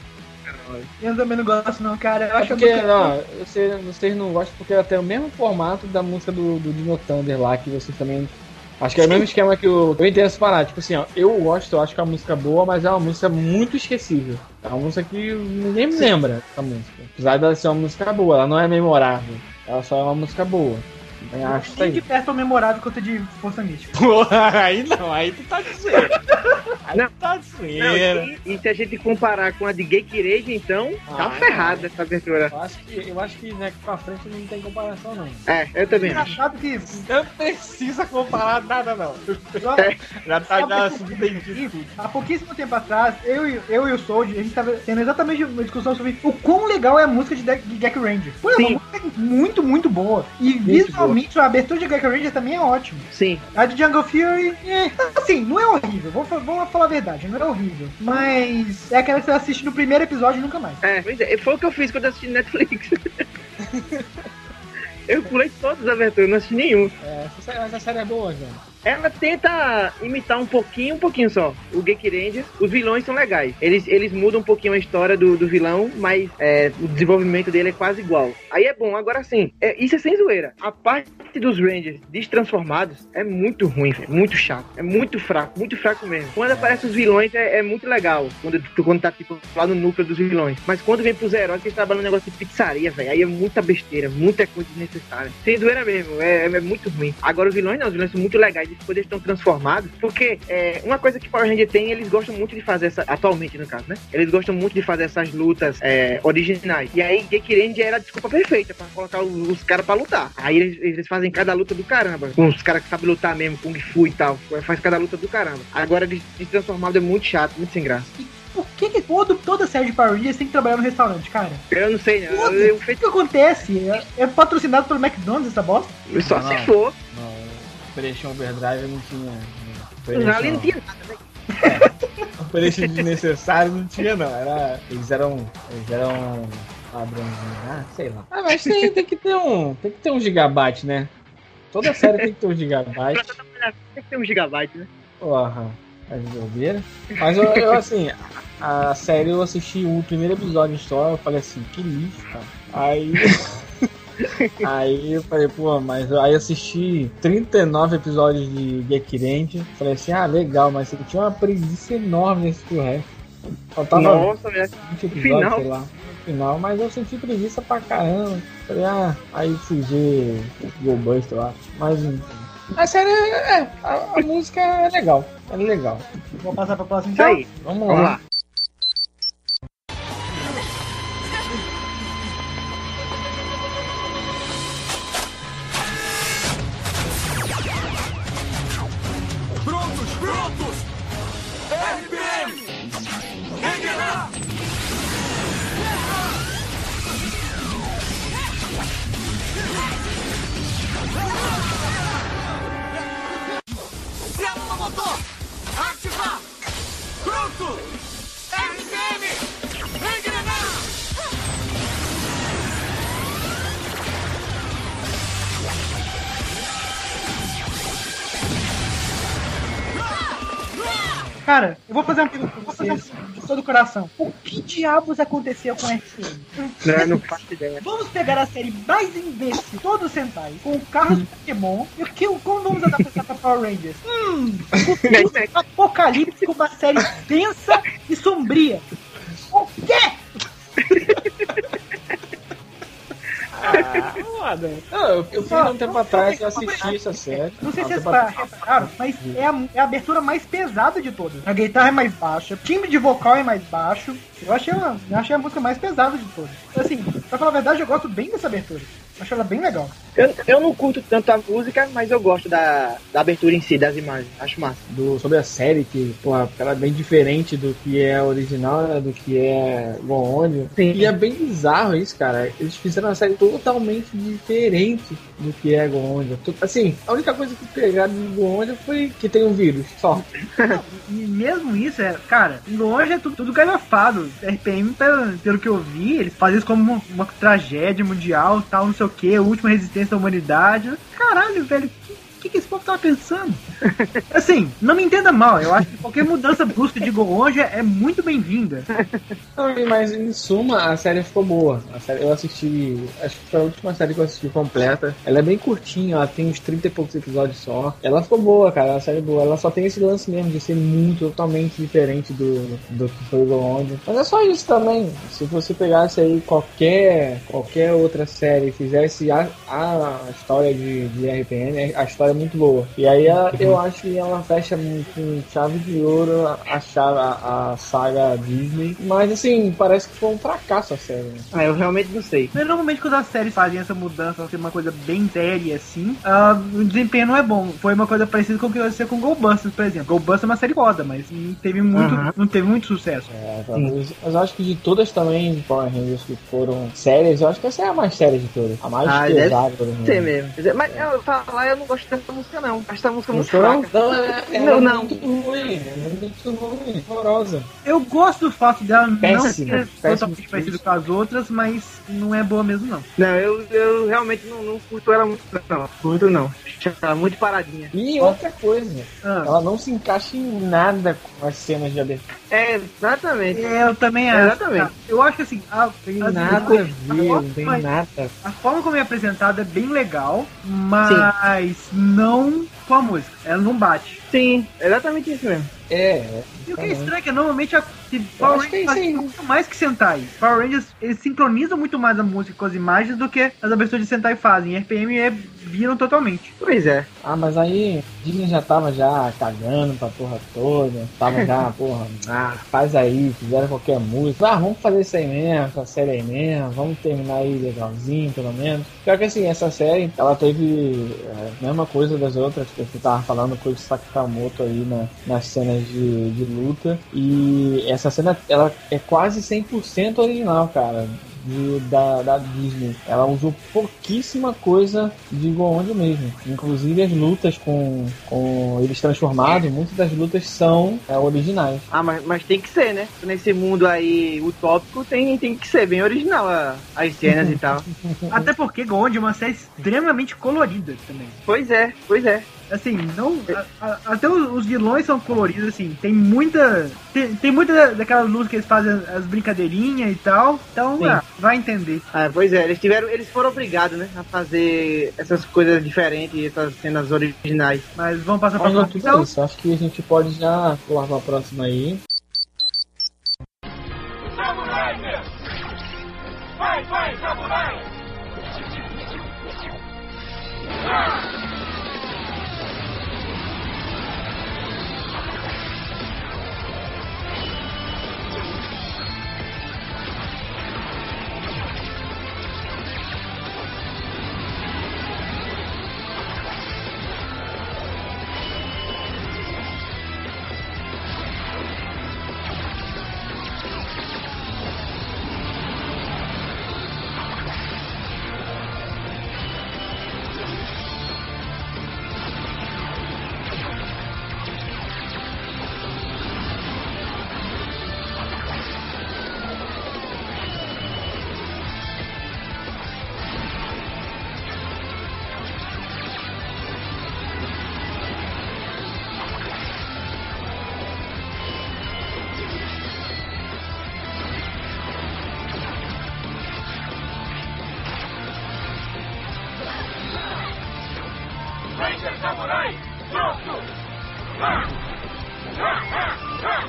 Speaker 1: Eu também não gosto, não, cara. Eu
Speaker 3: É
Speaker 1: acho
Speaker 3: porque,
Speaker 1: música-
Speaker 3: não, vocês, vocês não gostam porque ela tem o mesmo formato da música do, do Dino Thunder lá, que vocês também. Acho que é o mesmo esquema que o. Eu entendo essa parada. Tipo assim, ó, eu gosto, eu acho que é uma música boa, mas é uma música muito esquecível. É uma música que ninguém me lembra essa música. Apesar dela ser uma música boa, ela não é memorável. Ela só é uma música boa. Eu acho
Speaker 1: Nem
Speaker 3: aí.
Speaker 1: de perto tão memorável quanto a de Força Mística.
Speaker 3: Porra, <laughs> aí não, aí tu tá de zoeira. Aí
Speaker 2: Não.
Speaker 3: tu tá de
Speaker 2: Não,
Speaker 3: zoeira.
Speaker 2: e, e se a gente comparar com a de Gekireja, então, tá
Speaker 3: Ah,
Speaker 2: ferrada essa abertura.
Speaker 3: Eu acho que, eu acho que daqui pra frente não tem comparação, não.
Speaker 2: É, eu também acho.
Speaker 1: Engraçado que
Speaker 3: Não precisa comparar nada, não. Já tá já subentendido
Speaker 1: há pouquíssimo tempo atrás, eu, e- eu e o Soldier, a gente tava tendo exatamente uma discussão sobre o quão legal é a música de, de Jack Ranger. Pô, é uma
Speaker 2: Sim.
Speaker 1: música muito, muito boa. E visualmente a abertura de Jack Ranger também é ótima.
Speaker 2: Sim.
Speaker 1: A de Jungle Fury, é, assim, não é horrível, vamos, vamos falar a verdade, não é horrível. Mas é aquela que você assiste no primeiro episódio e nunca mais.
Speaker 2: É, pois é, foi o que eu fiz quando eu assisti Netflix. <laughs> eu pulei todas as aberturas, não assisti nenhum.
Speaker 3: É, essa, série- é boa, João.
Speaker 2: Ela tenta imitar um pouquinho, um pouquinho só, o Geek Ranger. Os vilões são legais. Eles, eles mudam um pouquinho a história do, do vilão, mas é, o desenvolvimento dele é quase igual. Aí é bom, agora sim, é, isso é sem zoeira. A parte dos Rangers destransformados é muito ruim, muito chato. É muito fraco, muito fraco mesmo. Quando aparecem os vilões é, é muito legal, quando, quando tá tipo lá no núcleo dos vilões. Mas quando vem pros heróis, eles trabalham um negócio de pizzaria, velho, aí é muita besteira, muita coisa desnecessária. Sem zoeira mesmo, é, é muito ruim. Agora os vilões não, os vilões são muito legais, eles poderes estão transformados, porque é, uma coisa que Power Ranger tem, eles gostam muito de fazer essa, atualmente no caso, né? Eles gostam muito de fazer essas lutas é, originais. E aí Geek Ranger era a desculpa perfeita pra colocar os, os caras pra lutar. Aí eles, eles fazem cada luta do caramba, com os caras que sabem lutar mesmo, Kung Fu e tal. Faz cada luta do caramba. Agora de, de transformado é muito chato, muito sem graça.
Speaker 1: Por que, que todo, toda série de Power Rangers tem que trabalhar no restaurante, cara?
Speaker 2: Eu não sei, né? Eu,
Speaker 1: Foda-se.
Speaker 2: eu,
Speaker 1: O que, que acontece? É, é patrocinado pelo McDonald's essa bosta?
Speaker 2: eu só
Speaker 3: Não,
Speaker 2: se
Speaker 3: não.
Speaker 2: for.
Speaker 3: Não, Operation Overdrive não tinha.
Speaker 2: Ali não tinha nada, né?
Speaker 3: preço desnecessário não tinha, não. Era, eles eram. Eles eram padrãozinho, ah, sei lá. Ah, mas tem, tem que ter um. Tem que ter um gigabyte, né? Toda série tem que ter um gigabyte.
Speaker 2: Tem que ter um gigabyte, né?
Speaker 3: Porra, é bobeira. Mas eu, eu, assim, a série eu assisti o primeiro episódio só, eu falei assim, que lixo, cara. Aí. Aí eu falei, pô, mas aí assisti 39 episódios de Gekirente. Falei assim, ah, legal, mas tinha uma preguiça enorme nesse que o resto. Faltava
Speaker 2: Nossa, né?
Speaker 3: 20 episódios,
Speaker 2: final.
Speaker 3: sei lá. No final, mas eu senti preguiça pra caramba. Falei, ah, aí fui ver Goldbuster lá. Mas. A série é. é, a, a música é legal. É legal.
Speaker 1: Vou passar pra próxima então.
Speaker 2: aí.
Speaker 3: Vamos,
Speaker 2: Vamos
Speaker 3: lá.
Speaker 2: lá.
Speaker 1: Diabos aconteceu com a FM?
Speaker 2: Não, não faço ideia.
Speaker 1: Vamos pegar a série mais imbecil, todo Sentai, com carros de Pokémon, e o que, como vamos adaptar pra Power Rangers? Hum, futuro <laughs> apocalíptico, uma série densa e sombria. O quê? <laughs>
Speaker 3: Ah, foda. Eu, eu fiz um tempo atrás eu assisti essa série.
Speaker 1: Não sei se vocês repararam, mas é a, é a abertura mais pesada de todas. A guitarra é mais baixa, o timbre de vocal é mais baixo. Eu achei, uma, eu achei a música mais pesada de todas. Assim, pra falar a verdade, eu gosto bem dessa abertura. Acho ela bem legal.
Speaker 2: Eu, eu não curto tanto a música, mas eu gosto da, da abertura em si, das imagens. Acho massa.
Speaker 3: do, sobre a série, que, porra, ela é bem diferente do que é a original, né, do que é Goondio.
Speaker 2: Sim.
Speaker 3: E é bem bizarro isso, cara. Eles fizeram uma série totalmente diferente do que é Goondio. Tu- Assim, a única coisa que pegaram de Goondio foi que tem um vírus, só.
Speaker 1: E mesmo isso, é, cara, longe é tudo, tudo galhofado. RPM, pelo, pelo que eu vi, eles fazem isso como uma, uma tragédia mundial, tal, não sei o que, última resistência da humanidade. Caralho, velho, que, que, esse povo tava pensando? <laughs> Assim, não me entenda mal, eu acho que qualquer mudança brusca de Goonja é muito bem-vinda.
Speaker 3: Mas em suma, a série ficou boa. A série, eu assisti, acho que foi a última série que eu assisti completa. Ela é bem curtinha, ela tem uns 30 e poucos episódios só. Ela ficou boa, cara, a série é boa. Ela só tem esse lance mesmo de ser muito, totalmente diferente do, do que foi o Gold. Mas é só isso também. Se você pegasse aí qualquer, qualquer outra série e fizesse a, a história de, de RPM, a história é muito boa. E aí a- eu acho que ela fecha com chave de ouro a, chave, a, a saga Disney. Mas assim, parece que foi um fracasso a série. né?
Speaker 2: Ah, eu realmente não sei.
Speaker 1: Mas normalmente quando as séries fazem essa mudança, ser uma coisa bem séria assim, ah, o desempenho não é bom. Foi uma coisa parecida com o que aconteceu com Goldbusters, por exemplo. Goldbusters é uma série foda, mas não teve muito,
Speaker 2: Aham.
Speaker 1: não teve muito sucesso.
Speaker 3: É, talvez- mas eu acho que de todas também, de Power Rangers que foram sérias, eu acho que essa é a mais séria de todas. A mais
Speaker 2: Ah, deve
Speaker 3: pesada. menos.
Speaker 2: Sei mesmo. Mas eu falar, eu não gosto dessa música, não. Acho essa música
Speaker 3: Não
Speaker 2: muito
Speaker 3: foi, não?
Speaker 2: fraca.
Speaker 3: Não, é, é
Speaker 2: Não, não.
Speaker 3: muito ruim. É muito ruim. Horrorosa.
Speaker 1: Eu gosto do fato dela não
Speaker 3: Péssima,
Speaker 1: ser
Speaker 3: péssimo
Speaker 1: totalmente parecida com as outras, mas não é boa mesmo não.
Speaker 2: Não, eu, eu realmente não, não curto ela muito, não. Muito não. Ela muito paradinha.
Speaker 3: E outra coisa,
Speaker 1: Ah,
Speaker 3: ela não se encaixa em nada com as cenas de abertura.
Speaker 2: É, exatamente.
Speaker 1: é, eu também acho.
Speaker 2: Exatamente.
Speaker 1: Eu acho que assim, a,
Speaker 3: Tem
Speaker 1: as-
Speaker 3: nada a ver, não tem nada.
Speaker 1: a forma como é apresentada é bem legal, mas não com a música. Ela não bate.
Speaker 2: Sim, exatamente isso mesmo.
Speaker 3: É,
Speaker 1: E o que é estranho é que normalmente a Power
Speaker 3: é
Speaker 1: Rangers muito mais que Sentai. Power Rangers eles sincronizam muito mais a música com as imagens do que as aberturas de Sentai fazem. RPM é, viram totalmente.
Speaker 2: Pois é.
Speaker 3: Ah, mas aí Disney já tava já cagando pra porra toda. Tava já, <laughs> porra, ah, faz aí, fizeram qualquer música. Ah, vamos fazer isso aí mesmo, essa série aí mesmo, vamos terminar aí legalzinho, pelo menos. Pior que assim, essa série, ela teve é, a mesma coisa das outras, que você tava falando com o Sakamoto aí na, nas cenas de, de luta. E essa cena, ela é quase 100% original, cara. de, da, da Disney. Ela usou pouquíssima coisa de Goonde mesmo. Inclusive as lutas com, com eles transformados, muitas das lutas são é, originais.
Speaker 2: Ah, mas, mas tem que ser, né? Nesse mundo aí utópico tem, tem que ser bem original a- as cenas e tal. <laughs>
Speaker 1: Até porque Gond é uma série extremamente colorida também.
Speaker 2: Pois é, pois é.
Speaker 1: Assim, não. a- a- até os, os vilões são coloridos, assim. Tem muita. Tem, tem muita da- daquelas luzes que eles fazem as brincadeirinhas e tal. Então, ah, vai entender.
Speaker 2: Ah, pois é, eles tiveram, eles foram obrigados, né, a fazer essas coisas diferentes, essas cenas originais.
Speaker 1: Mas vamos passar pra
Speaker 3: Mas não,
Speaker 1: próxima.
Speaker 3: tudo é
Speaker 1: Então,
Speaker 3: isso. Acho que a gente pode já pular pra próxima aí.
Speaker 5: Samurai! Vai, vai, samurai! Ranger Samurai! Pronto! Ah! Ah, ah, ah!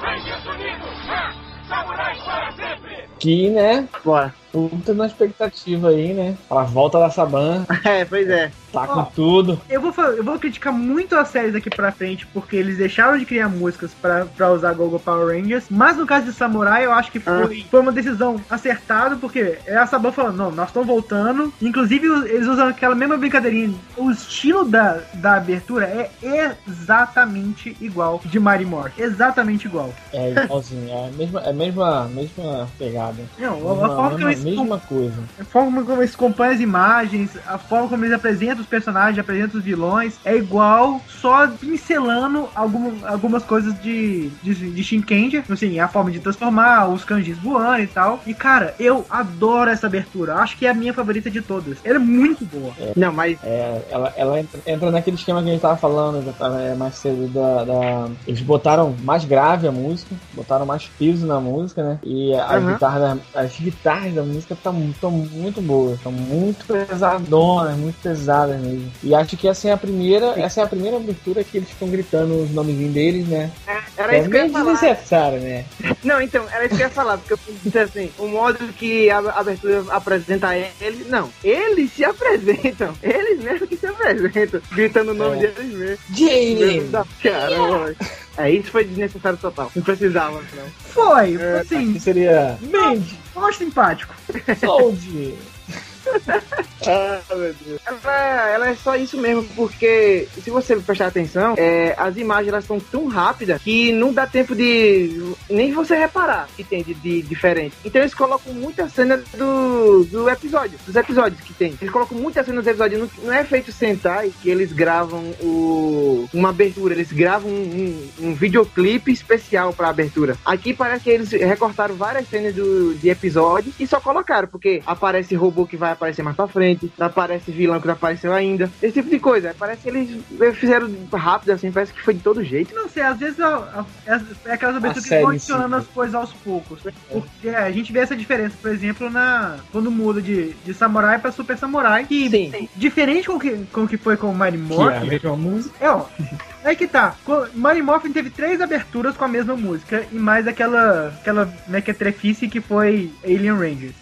Speaker 5: Rangers unidos! Ah! Samurais para sempre!
Speaker 3: Que, né,
Speaker 2: Bora.
Speaker 3: Puta na expectativa aí, né? A volta da Saban, <laughs>
Speaker 2: É, pois é.
Speaker 3: tá
Speaker 1: Ó.
Speaker 3: com tudo.
Speaker 1: eu vou, eu vou criticar muito as séries daqui pra frente, porque eles deixaram de criar músicas pra, pra usar Gogo Power Rangers. Mas no caso de Samurai, eu acho que foi, foi uma decisão acertada, porque é a Saban falando, não, nós estamos voltando. Inclusive, eles usam aquela mesma brincadeirinha. O estilo da, da abertura é exatamente igual de Mighty Morph. Exatamente igual.
Speaker 3: É igualzinho, é a mesma, é a mesma, mesma pegada.
Speaker 1: Não,
Speaker 3: Mesma,
Speaker 1: a, forma
Speaker 3: mesma,
Speaker 1: eles
Speaker 3: mesma coisa.
Speaker 1: A forma como eles compõem as imagens, a forma como eles apresentam os personagens, apresentam os vilões, é igual, só pincelando algum, algumas coisas de, de, de Shinkenja, assim, a forma de transformar, os kanjis voando e tal. E cara, eu adoro essa abertura, acho que é a minha favorita de todas. Ela é muito boa.
Speaker 2: Não, mas
Speaker 3: É, ela, ela entra, entra naquele esquema que a gente tava falando já tava, é, mais cedo da, da- Eles botaram mais grave a música, botaram mais peso na música, né? E as,
Speaker 2: Aham.
Speaker 3: guitarras, as guitarras da música estão muito boas, estão muito pesadonas, muito pesadas mesmo. E acho que essa é a primeira, essa é a primeira abertura que eles ficam gritando os nomezinhos deles, né?
Speaker 2: era
Speaker 3: é
Speaker 2: isso que eu ia falar.
Speaker 3: desnecessário, né?
Speaker 2: Não, então, era isso que eu ia falar, porque eu disse assim, o modo que a abertura apresenta ele, não, eles se apresentam, eles mesmo que se apresentam, gritando o nome
Speaker 3: É.
Speaker 2: deles mesmo. Da- Caramba. É, isso foi desnecessário total, não precisava, não.
Speaker 1: Foi,
Speaker 2: É,
Speaker 1: assim,
Speaker 3: seria Mandy,
Speaker 1: acho simpático.
Speaker 3: Sold.
Speaker 2: Ah, meu Deus. Ela, ela é só isso mesmo, porque se você prestar atenção, é, as imagens elas são tão rápidas que não dá tempo de nem você reparar que tem de, de diferente. Então eles colocam muita cena do, do episódio, dos episódios que tem. Eles colocam muita cena dos episódios. Não, não é feito Sentai que eles gravam o, uma abertura, eles gravam um, um, um videoclipe especial pra abertura. Aqui parece que eles recortaram várias cenas do, de episódio e só colocaram, porque aparece robô que vai aparecer mais pra frente, aparece vilão que não apareceu ainda, esse tipo de coisa. Parece que eles fizeram rápido assim, parece que foi de todo jeito.
Speaker 1: Não sei, às vezes é, é aquelas aberturas que vão adicionando as coisas aos poucos. Porque é, a gente vê essa diferença, por exemplo, na quando muda de, de Samurai pra Super Samurai, que
Speaker 2: Sim.
Speaker 1: diferente com o que, com que foi com o Mighty
Speaker 3: Que é a mesma música.
Speaker 1: é, ó. <laughs> É que tá. Mighty Morphin teve três aberturas com a mesma música e mais aquela aquela mequetrefice que foi Alien Rangers.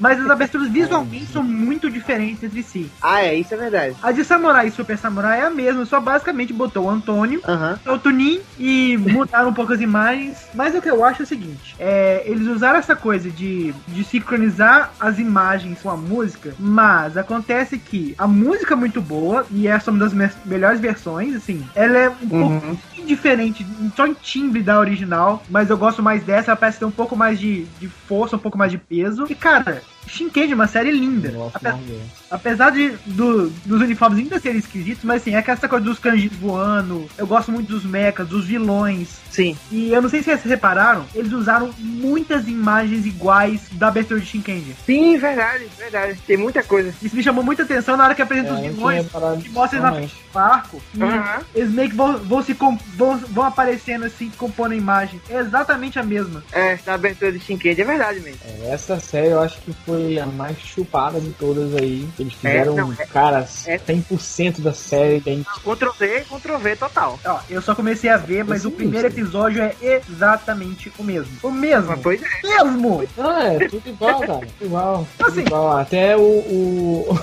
Speaker 1: mas as aberturas visualmente são muito diferentes entre si.
Speaker 2: Ah, é, isso é verdade.
Speaker 1: A de Samurai e Super Samurai é a mesma, só basicamente botou o Antônio,
Speaker 2: Aham.
Speaker 1: o Tunin e mudaram um pouco as imagens. Mas o que eu acho é o seguinte: é, eles usaram essa coisa de, de sincronizar as imagens com a música, mas acontece que a música é muito boa e essa é uma das me- melhores versões, assim. Ela é um
Speaker 2: Uhum.
Speaker 1: pouco diferente, só em timbre da original, mas eu gosto mais dessa, ela parece ter um pouco mais de, de força, um pouco mais de peso. E cara, Shinkendi é uma série linda.
Speaker 3: Nossa,
Speaker 1: Ape-. Apesar de, do- dos uniformes ainda serem esquisitos, mas assim, é que essa coisa dos kanjis voando, eu gosto muito dos mechas, dos vilões.
Speaker 2: Sim.
Speaker 1: E eu não sei se vocês repararam, eles usaram muitas imagens iguais da abertura de Shinkendi.
Speaker 2: Sim, verdade, verdade. Tem muita coisa.
Speaker 1: Isso me chamou muita atenção na hora que
Speaker 3: É,
Speaker 1: apresenta
Speaker 3: eu
Speaker 1: os vilões, que mostra eles na
Speaker 3: realmente.
Speaker 1: frente do barco. E
Speaker 2: Aham.
Speaker 1: eles meio que vão, vão se vão, vão aparecendo assim, compondo a imagem. É exatamente a mesma.
Speaker 2: É, da abertura de Shinkendi, é verdade mesmo.
Speaker 3: É, Essa série eu acho que foi a mais chupada de todas aí. Eles fizeram,
Speaker 2: não, é-
Speaker 3: cara,
Speaker 2: é-
Speaker 3: 100% da série. Tem...
Speaker 2: Ctrl V, Ctrl V total.
Speaker 1: Ó, eu só comecei a ver, mas
Speaker 3: Sim,
Speaker 1: o primeiro episódio é exatamente o mesmo. O mesmo.
Speaker 2: Mas, pois é.
Speaker 1: Mesmo!
Speaker 3: Não, é tudo igual, cara. Tudo igual. Tudo
Speaker 1: Assim.
Speaker 3: igual. Até o. o-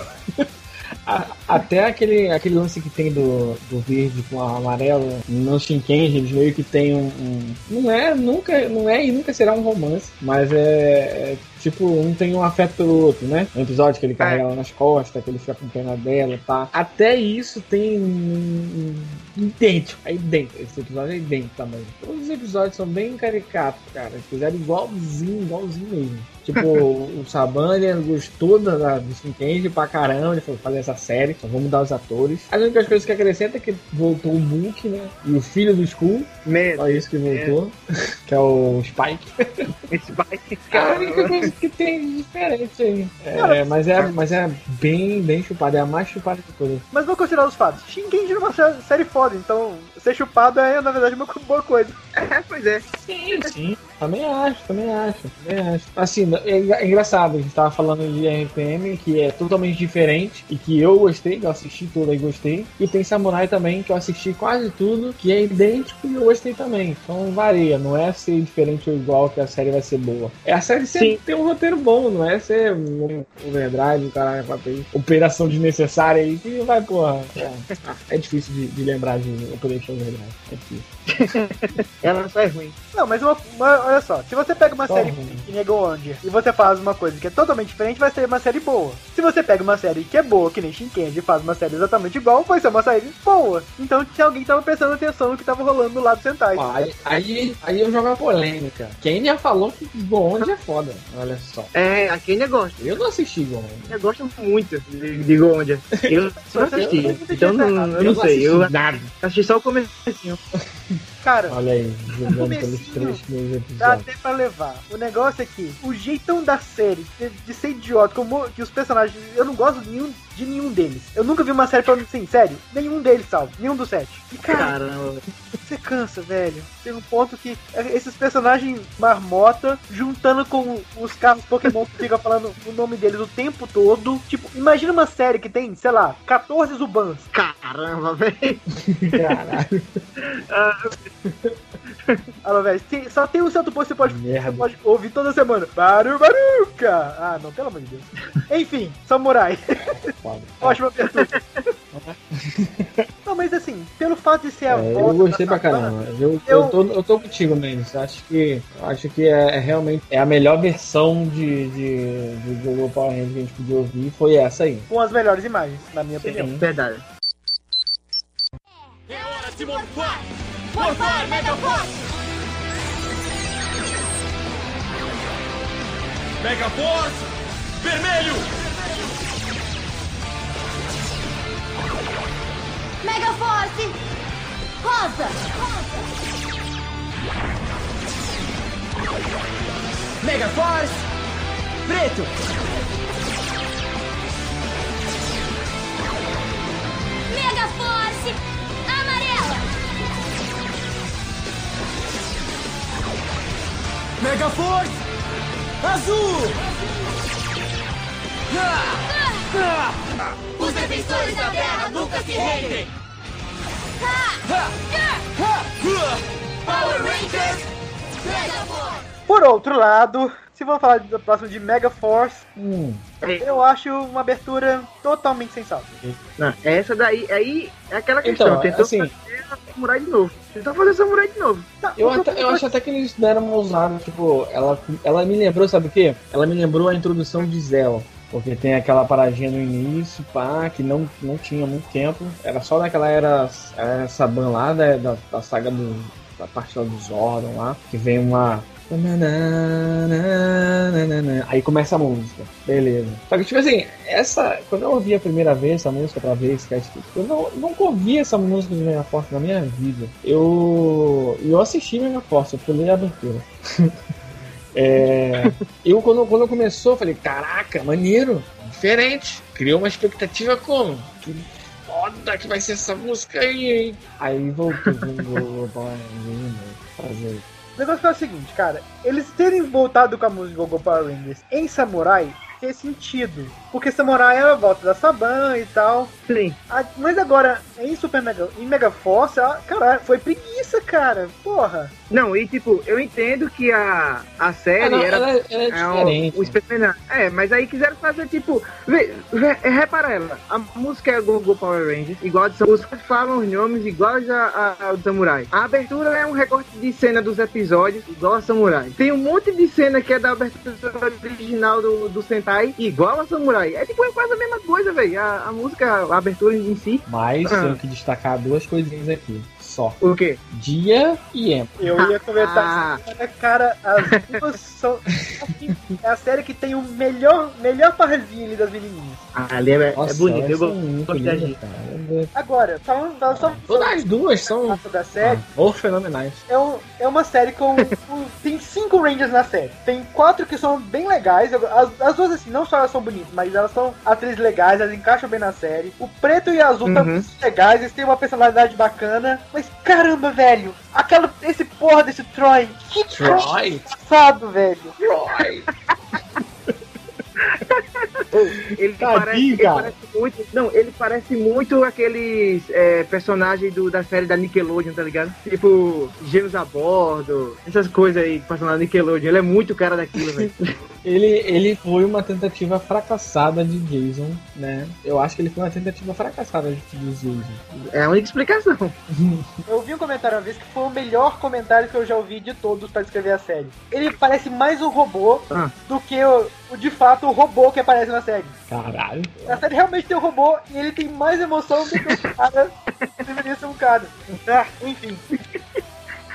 Speaker 3: a- Até aquele, aquele lance que tem do, do verde com o amarelo no Shinkenji, eles meio que tem um, um- Não é, nunca, não é e nunca será um romance, mas é, é tipo, um tem um afeto pelo outro, né? Um episódio que ele carrega ela nas costas, que ele fica com pena dela, tá? Até isso tem um, idêntico, é idêntico. Esse episódio é idêntico também. Todos os episódios são bem caricatos, cara. Fizeram igualzinho, igualzinho mesmo. Tipo, o Saban ele gostou da, da, do Shinkenji pra caramba, ele falou fazer essa série, só vou mudar os atores. As únicas coisas que acrescenta é que voltou o Book, né? E o filho do Skull,
Speaker 2: Mesmo.
Speaker 3: só isso que voltou, <laughs> que é o Spike.
Speaker 2: Esse bike.
Speaker 3: É a única coisa que tem de diferente aí. É, mas, é, mas é bem, bem chupada, é a mais chupada de todas.
Speaker 1: Mas vou considerar os fatos. Shinkendi é uma sé- série foda, então ser chupado é, na verdade, uma boa coisa. <laughs>
Speaker 2: É, pois é.
Speaker 3: Sim, sim. Também acho, também acho, também acho. Assim, é é engraçado, a gente tava falando de RPM, que é totalmente diferente e que eu gostei, que eu assisti tudo e gostei. E tem Samurai também, que eu assisti quase tudo, que é idêntico e eu gostei também. Então varia, não é ser diferente ou igual que a série vai ser boa. É a série ser, ter um roteiro bom, não é ser um overdrive, caralho, aí, operação desnecessária aí, que vai, porra. É, <laughs> é difícil de, de lembrar de Operation Overdrive. É difícil.
Speaker 2: Ela só é ruim.
Speaker 1: Não, mas uma, uma- olha só, se você pega uma
Speaker 3: Só
Speaker 1: série
Speaker 3: ruim.
Speaker 1: que nem Goondia e você faz uma coisa que é totalmente diferente, vai ser uma série boa. Se você pega uma série que é boa, que nem Shinkendi, e faz uma série exatamente igual, vai ser uma série boa. Então tinha alguém tava prestando atenção no que tava rolando do lado Sentai.
Speaker 3: Ó, Aí, aí, aí eu jogo a polêmica. Quem já falou que Goonde é foda. Olha só.
Speaker 2: É, aqui ainda gosta.
Speaker 3: Eu não assisti Goonde.
Speaker 2: Eu gosto muito de, de. Eu só assisti. Então não, eu não sei. Eu
Speaker 3: assisti nada.
Speaker 2: assisti só o comecinho.
Speaker 1: Cara,
Speaker 3: Olha aí, jogando pelos três primeiros
Speaker 1: dá até pra levar. O negócio é que o jeitão da série de, de ser idiota, como que os personagens. Eu não gosto de nenhum, de nenhum deles. Eu nunca vi uma série falando assim, sério, nenhum deles salvo, nenhum dos sete. E cara,
Speaker 2: Caramba.
Speaker 1: você cansa, velho. Tem um ponto que é, esses personagens marmota juntando com os carros Pokémon que ficam falando o nome deles o tempo todo. Tipo, imagina uma série que tem, sei lá, 14 Zubans.
Speaker 2: Caramba, velho.
Speaker 3: Caralho, <laughs>
Speaker 1: Alô, velho, só tem um certo ponto que você pode. Você pode ouvir toda semana. Baru Baruca! Ah, não, pelo amor de Deus. Enfim, Samurai. <laughs>
Speaker 3: Foda.
Speaker 1: Ótima abertura. <laughs> não, mas assim, pelo fato de ser a
Speaker 3: É,
Speaker 1: volta
Speaker 3: eu gostei pra
Speaker 1: Savana,
Speaker 3: caramba. Eu,
Speaker 1: Eu-
Speaker 3: eu, tô, eu tô contigo, Mendes. Acho que, acho que é, é realmente é a melhor versão de, de, de Google Power Rangers que a gente podia ouvir. Foi essa aí.
Speaker 1: Com as melhores imagens, na minha opinião.
Speaker 2: Verdade.
Speaker 5: É hora de morfar! Morfar, Mega Force! Mega Force! Vermelho!
Speaker 6: Mega Force! Rosa!
Speaker 7: Mega Force! Preto!
Speaker 6: Mega Force! Amarela!
Speaker 7: Mega Force! Azul!
Speaker 6: Os defensores da Terra nunca se rendem! Power Rangers!
Speaker 1: Por outro lado, se vamos falar do próximo de Mega Force,
Speaker 3: Hum,
Speaker 1: eu acho uma abertura totalmente sensata.
Speaker 2: Não, essa daí, aí é aquela questão.
Speaker 3: Então,
Speaker 2: tentou
Speaker 3: assim-
Speaker 2: fazer samurai de novo. Tentou fazer samurai de novo.
Speaker 1: Tá,
Speaker 3: eu, até- eu acho até que eles deram uma ousada, tipo, ela, ela me lembrou, sabe o quê? Ela me lembrou a introdução de Zell. Porque tem aquela paradinha no início, pá, que não, não tinha muito tempo. Era só daquela era, era Saban lá, da, da, da saga do. da parte lá do Zordon lá, que vem uma. Aí começa a música, beleza. Só que, tipo assim, essa. Quando eu ouvi a primeira vez essa música esse cast, eu não, nunca ouvi essa música de Mega Force na minha vida. Eu. Eu assisti Mega Force, eu pulei a abertura. <laughs> É, eu, quando, quando começou, eu falei, caraca, maneiro, diferente. Criou uma expectativa como? Que foda que vai ser essa música aí, hein? Aí voltou, fazer.
Speaker 1: O negócio é o seguinte, cara. Eles terem voltado com a música Gogo Power Rangers em Samurai fez sentido. Porque Samurai era a volta da Saban e tal.
Speaker 2: Sim.
Speaker 1: Mas agora, em Super Mega, em Mega Force, ah, cara, foi preguiça, cara. Porra.
Speaker 2: Não, e tipo, eu entendo que a, a série
Speaker 3: não,
Speaker 2: era.
Speaker 3: ela, ela é
Speaker 2: É,
Speaker 3: diferente.
Speaker 2: o especial- É, mas aí quiseram fazer tipo. Vê, vê, é, repara ela. A música é Go Go Power Rangers, igual a de Samurai. Os falam os nomes iguais a, a, ao do Samurai. A abertura é um recorte de cena dos episódios, igual a Samurai. Tem um monte de cena que é da abertura original do, do Sentai, igual a Samurai. É tipo, é quase a mesma coisa, velho. A, a música, a abertura em si.
Speaker 3: Mas
Speaker 2: Ah.
Speaker 3: tenho que destacar duas coisinhas aqui. Só.
Speaker 2: O quê?
Speaker 3: Dia e Emma.
Speaker 1: Eu ia comentar
Speaker 2: Ah.
Speaker 1: cara, as duas <laughs> são. é a série que tem o melhor, melhor parzinho ali das menininhas.
Speaker 2: Ali é, é bonito, eu
Speaker 3: são
Speaker 2: gosto. da gente.
Speaker 1: Agora, falando só
Speaker 3: Todas as duas são
Speaker 1: da série,
Speaker 3: ah, ou fenomenais.
Speaker 1: é, um- é uma série com, com- Tem cinco Rangers na série. Tem quatro que são bem legais. As, as duas, assim, não só elas são bonitas, mas elas são atrizes legais, elas encaixam bem na série. O preto e o azul
Speaker 2: Uhum.
Speaker 1: também são legais, eles têm uma personalidade bacana. Mas caramba, velho, aquela, esse porra desse Troy. Que
Speaker 3: Troy?
Speaker 1: engraçado, velho.
Speaker 3: Troy!
Speaker 2: Ele
Speaker 3: Tadinho,
Speaker 2: parece, ele parece muito. Não, ele parece muito aqueles é, personagens do, da série da Nickelodeon, tá ligado? Tipo, Gêmeos a bordo, essas coisas aí que passam na Nickelodeon. Ele é muito cara daquilo, velho. <laughs>
Speaker 3: Ele, ele foi uma tentativa fracassada de Jason, né? Eu acho que ele foi uma tentativa fracassada de Jason.
Speaker 2: É a única explicação. <laughs>
Speaker 1: Eu vi um comentário uma vez que foi o melhor comentário que eu já ouvi de todos pra descrever a série. Ele parece mais um robô
Speaker 2: Ah.
Speaker 1: do que o, o, de fato o robô que aparece na série.
Speaker 3: Caralho.
Speaker 1: A série realmente tem um robô e ele tem mais emoção do que o <laughs> cara que deveria ser um cara. Ah, enfim.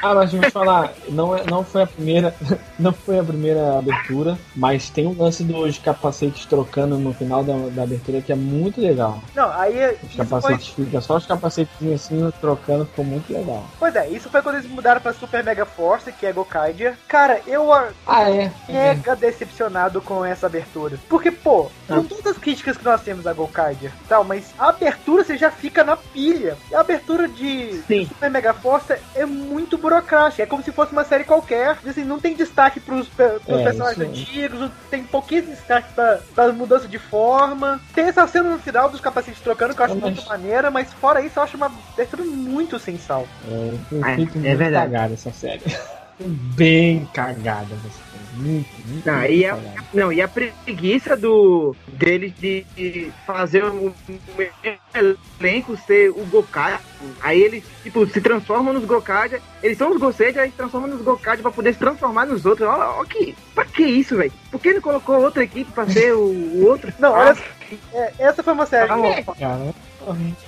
Speaker 3: Ah, mas vamos falar, não, é, não foi a primeira. <laughs> Não foi a primeira abertura, mas tem um lance dos capacetes trocando no final da, da abertura que é muito legal.
Speaker 1: Não, aí
Speaker 3: Os
Speaker 1: isso foi,
Speaker 3: capacetes fica só os capacetes assim trocando, ficou muito legal.
Speaker 1: pois é, isso foi quando eles mudaram pra Super Mega Force, que é Gokaidia. Cara, eu ah,
Speaker 3: Ah, é?
Speaker 1: mega decepcionado com essa abertura. Porque, pô, com todas as críticas que nós temos a Gokaidia tal, mas a abertura você já fica na pilha. E a abertura de
Speaker 2: Sim.
Speaker 1: Super Mega Force é muito burocrática. É como se fosse uma série qualquer. Assim, não tem destaque pros, pros
Speaker 3: É,
Speaker 1: personagens
Speaker 3: isso-
Speaker 1: antigos, tem pouquíssimo destaque pra, pra mudança de forma. Tem essa cena no final dos capacetes trocando que eu acho
Speaker 3: Mas-
Speaker 1: muito maneira, mas fora isso eu acho uma abertura muito sem sal.
Speaker 3: É, foi
Speaker 2: É,
Speaker 3: feito
Speaker 2: é
Speaker 3: muito
Speaker 2: verdade.
Speaker 3: cagada essa série. <laughs> Bem cagada série. Muito, muito,
Speaker 2: Não,
Speaker 3: muito
Speaker 2: e a,
Speaker 3: cagada.
Speaker 2: não, e a preguiça do deles de fazer o, o elenco ser o Gokai. Aí eles, tipo, se transformam nos Gokai. Eles são os Gosei, aí se transformam nos Gokai pra poder se transformar nos outros. Olha, olha que. Pra que isso, velho? Por que ele colocou outra equipe pra ser o, o outro?
Speaker 1: Não,
Speaker 2: Ah,
Speaker 1: olha, é, essa foi uma série.
Speaker 2: Ah,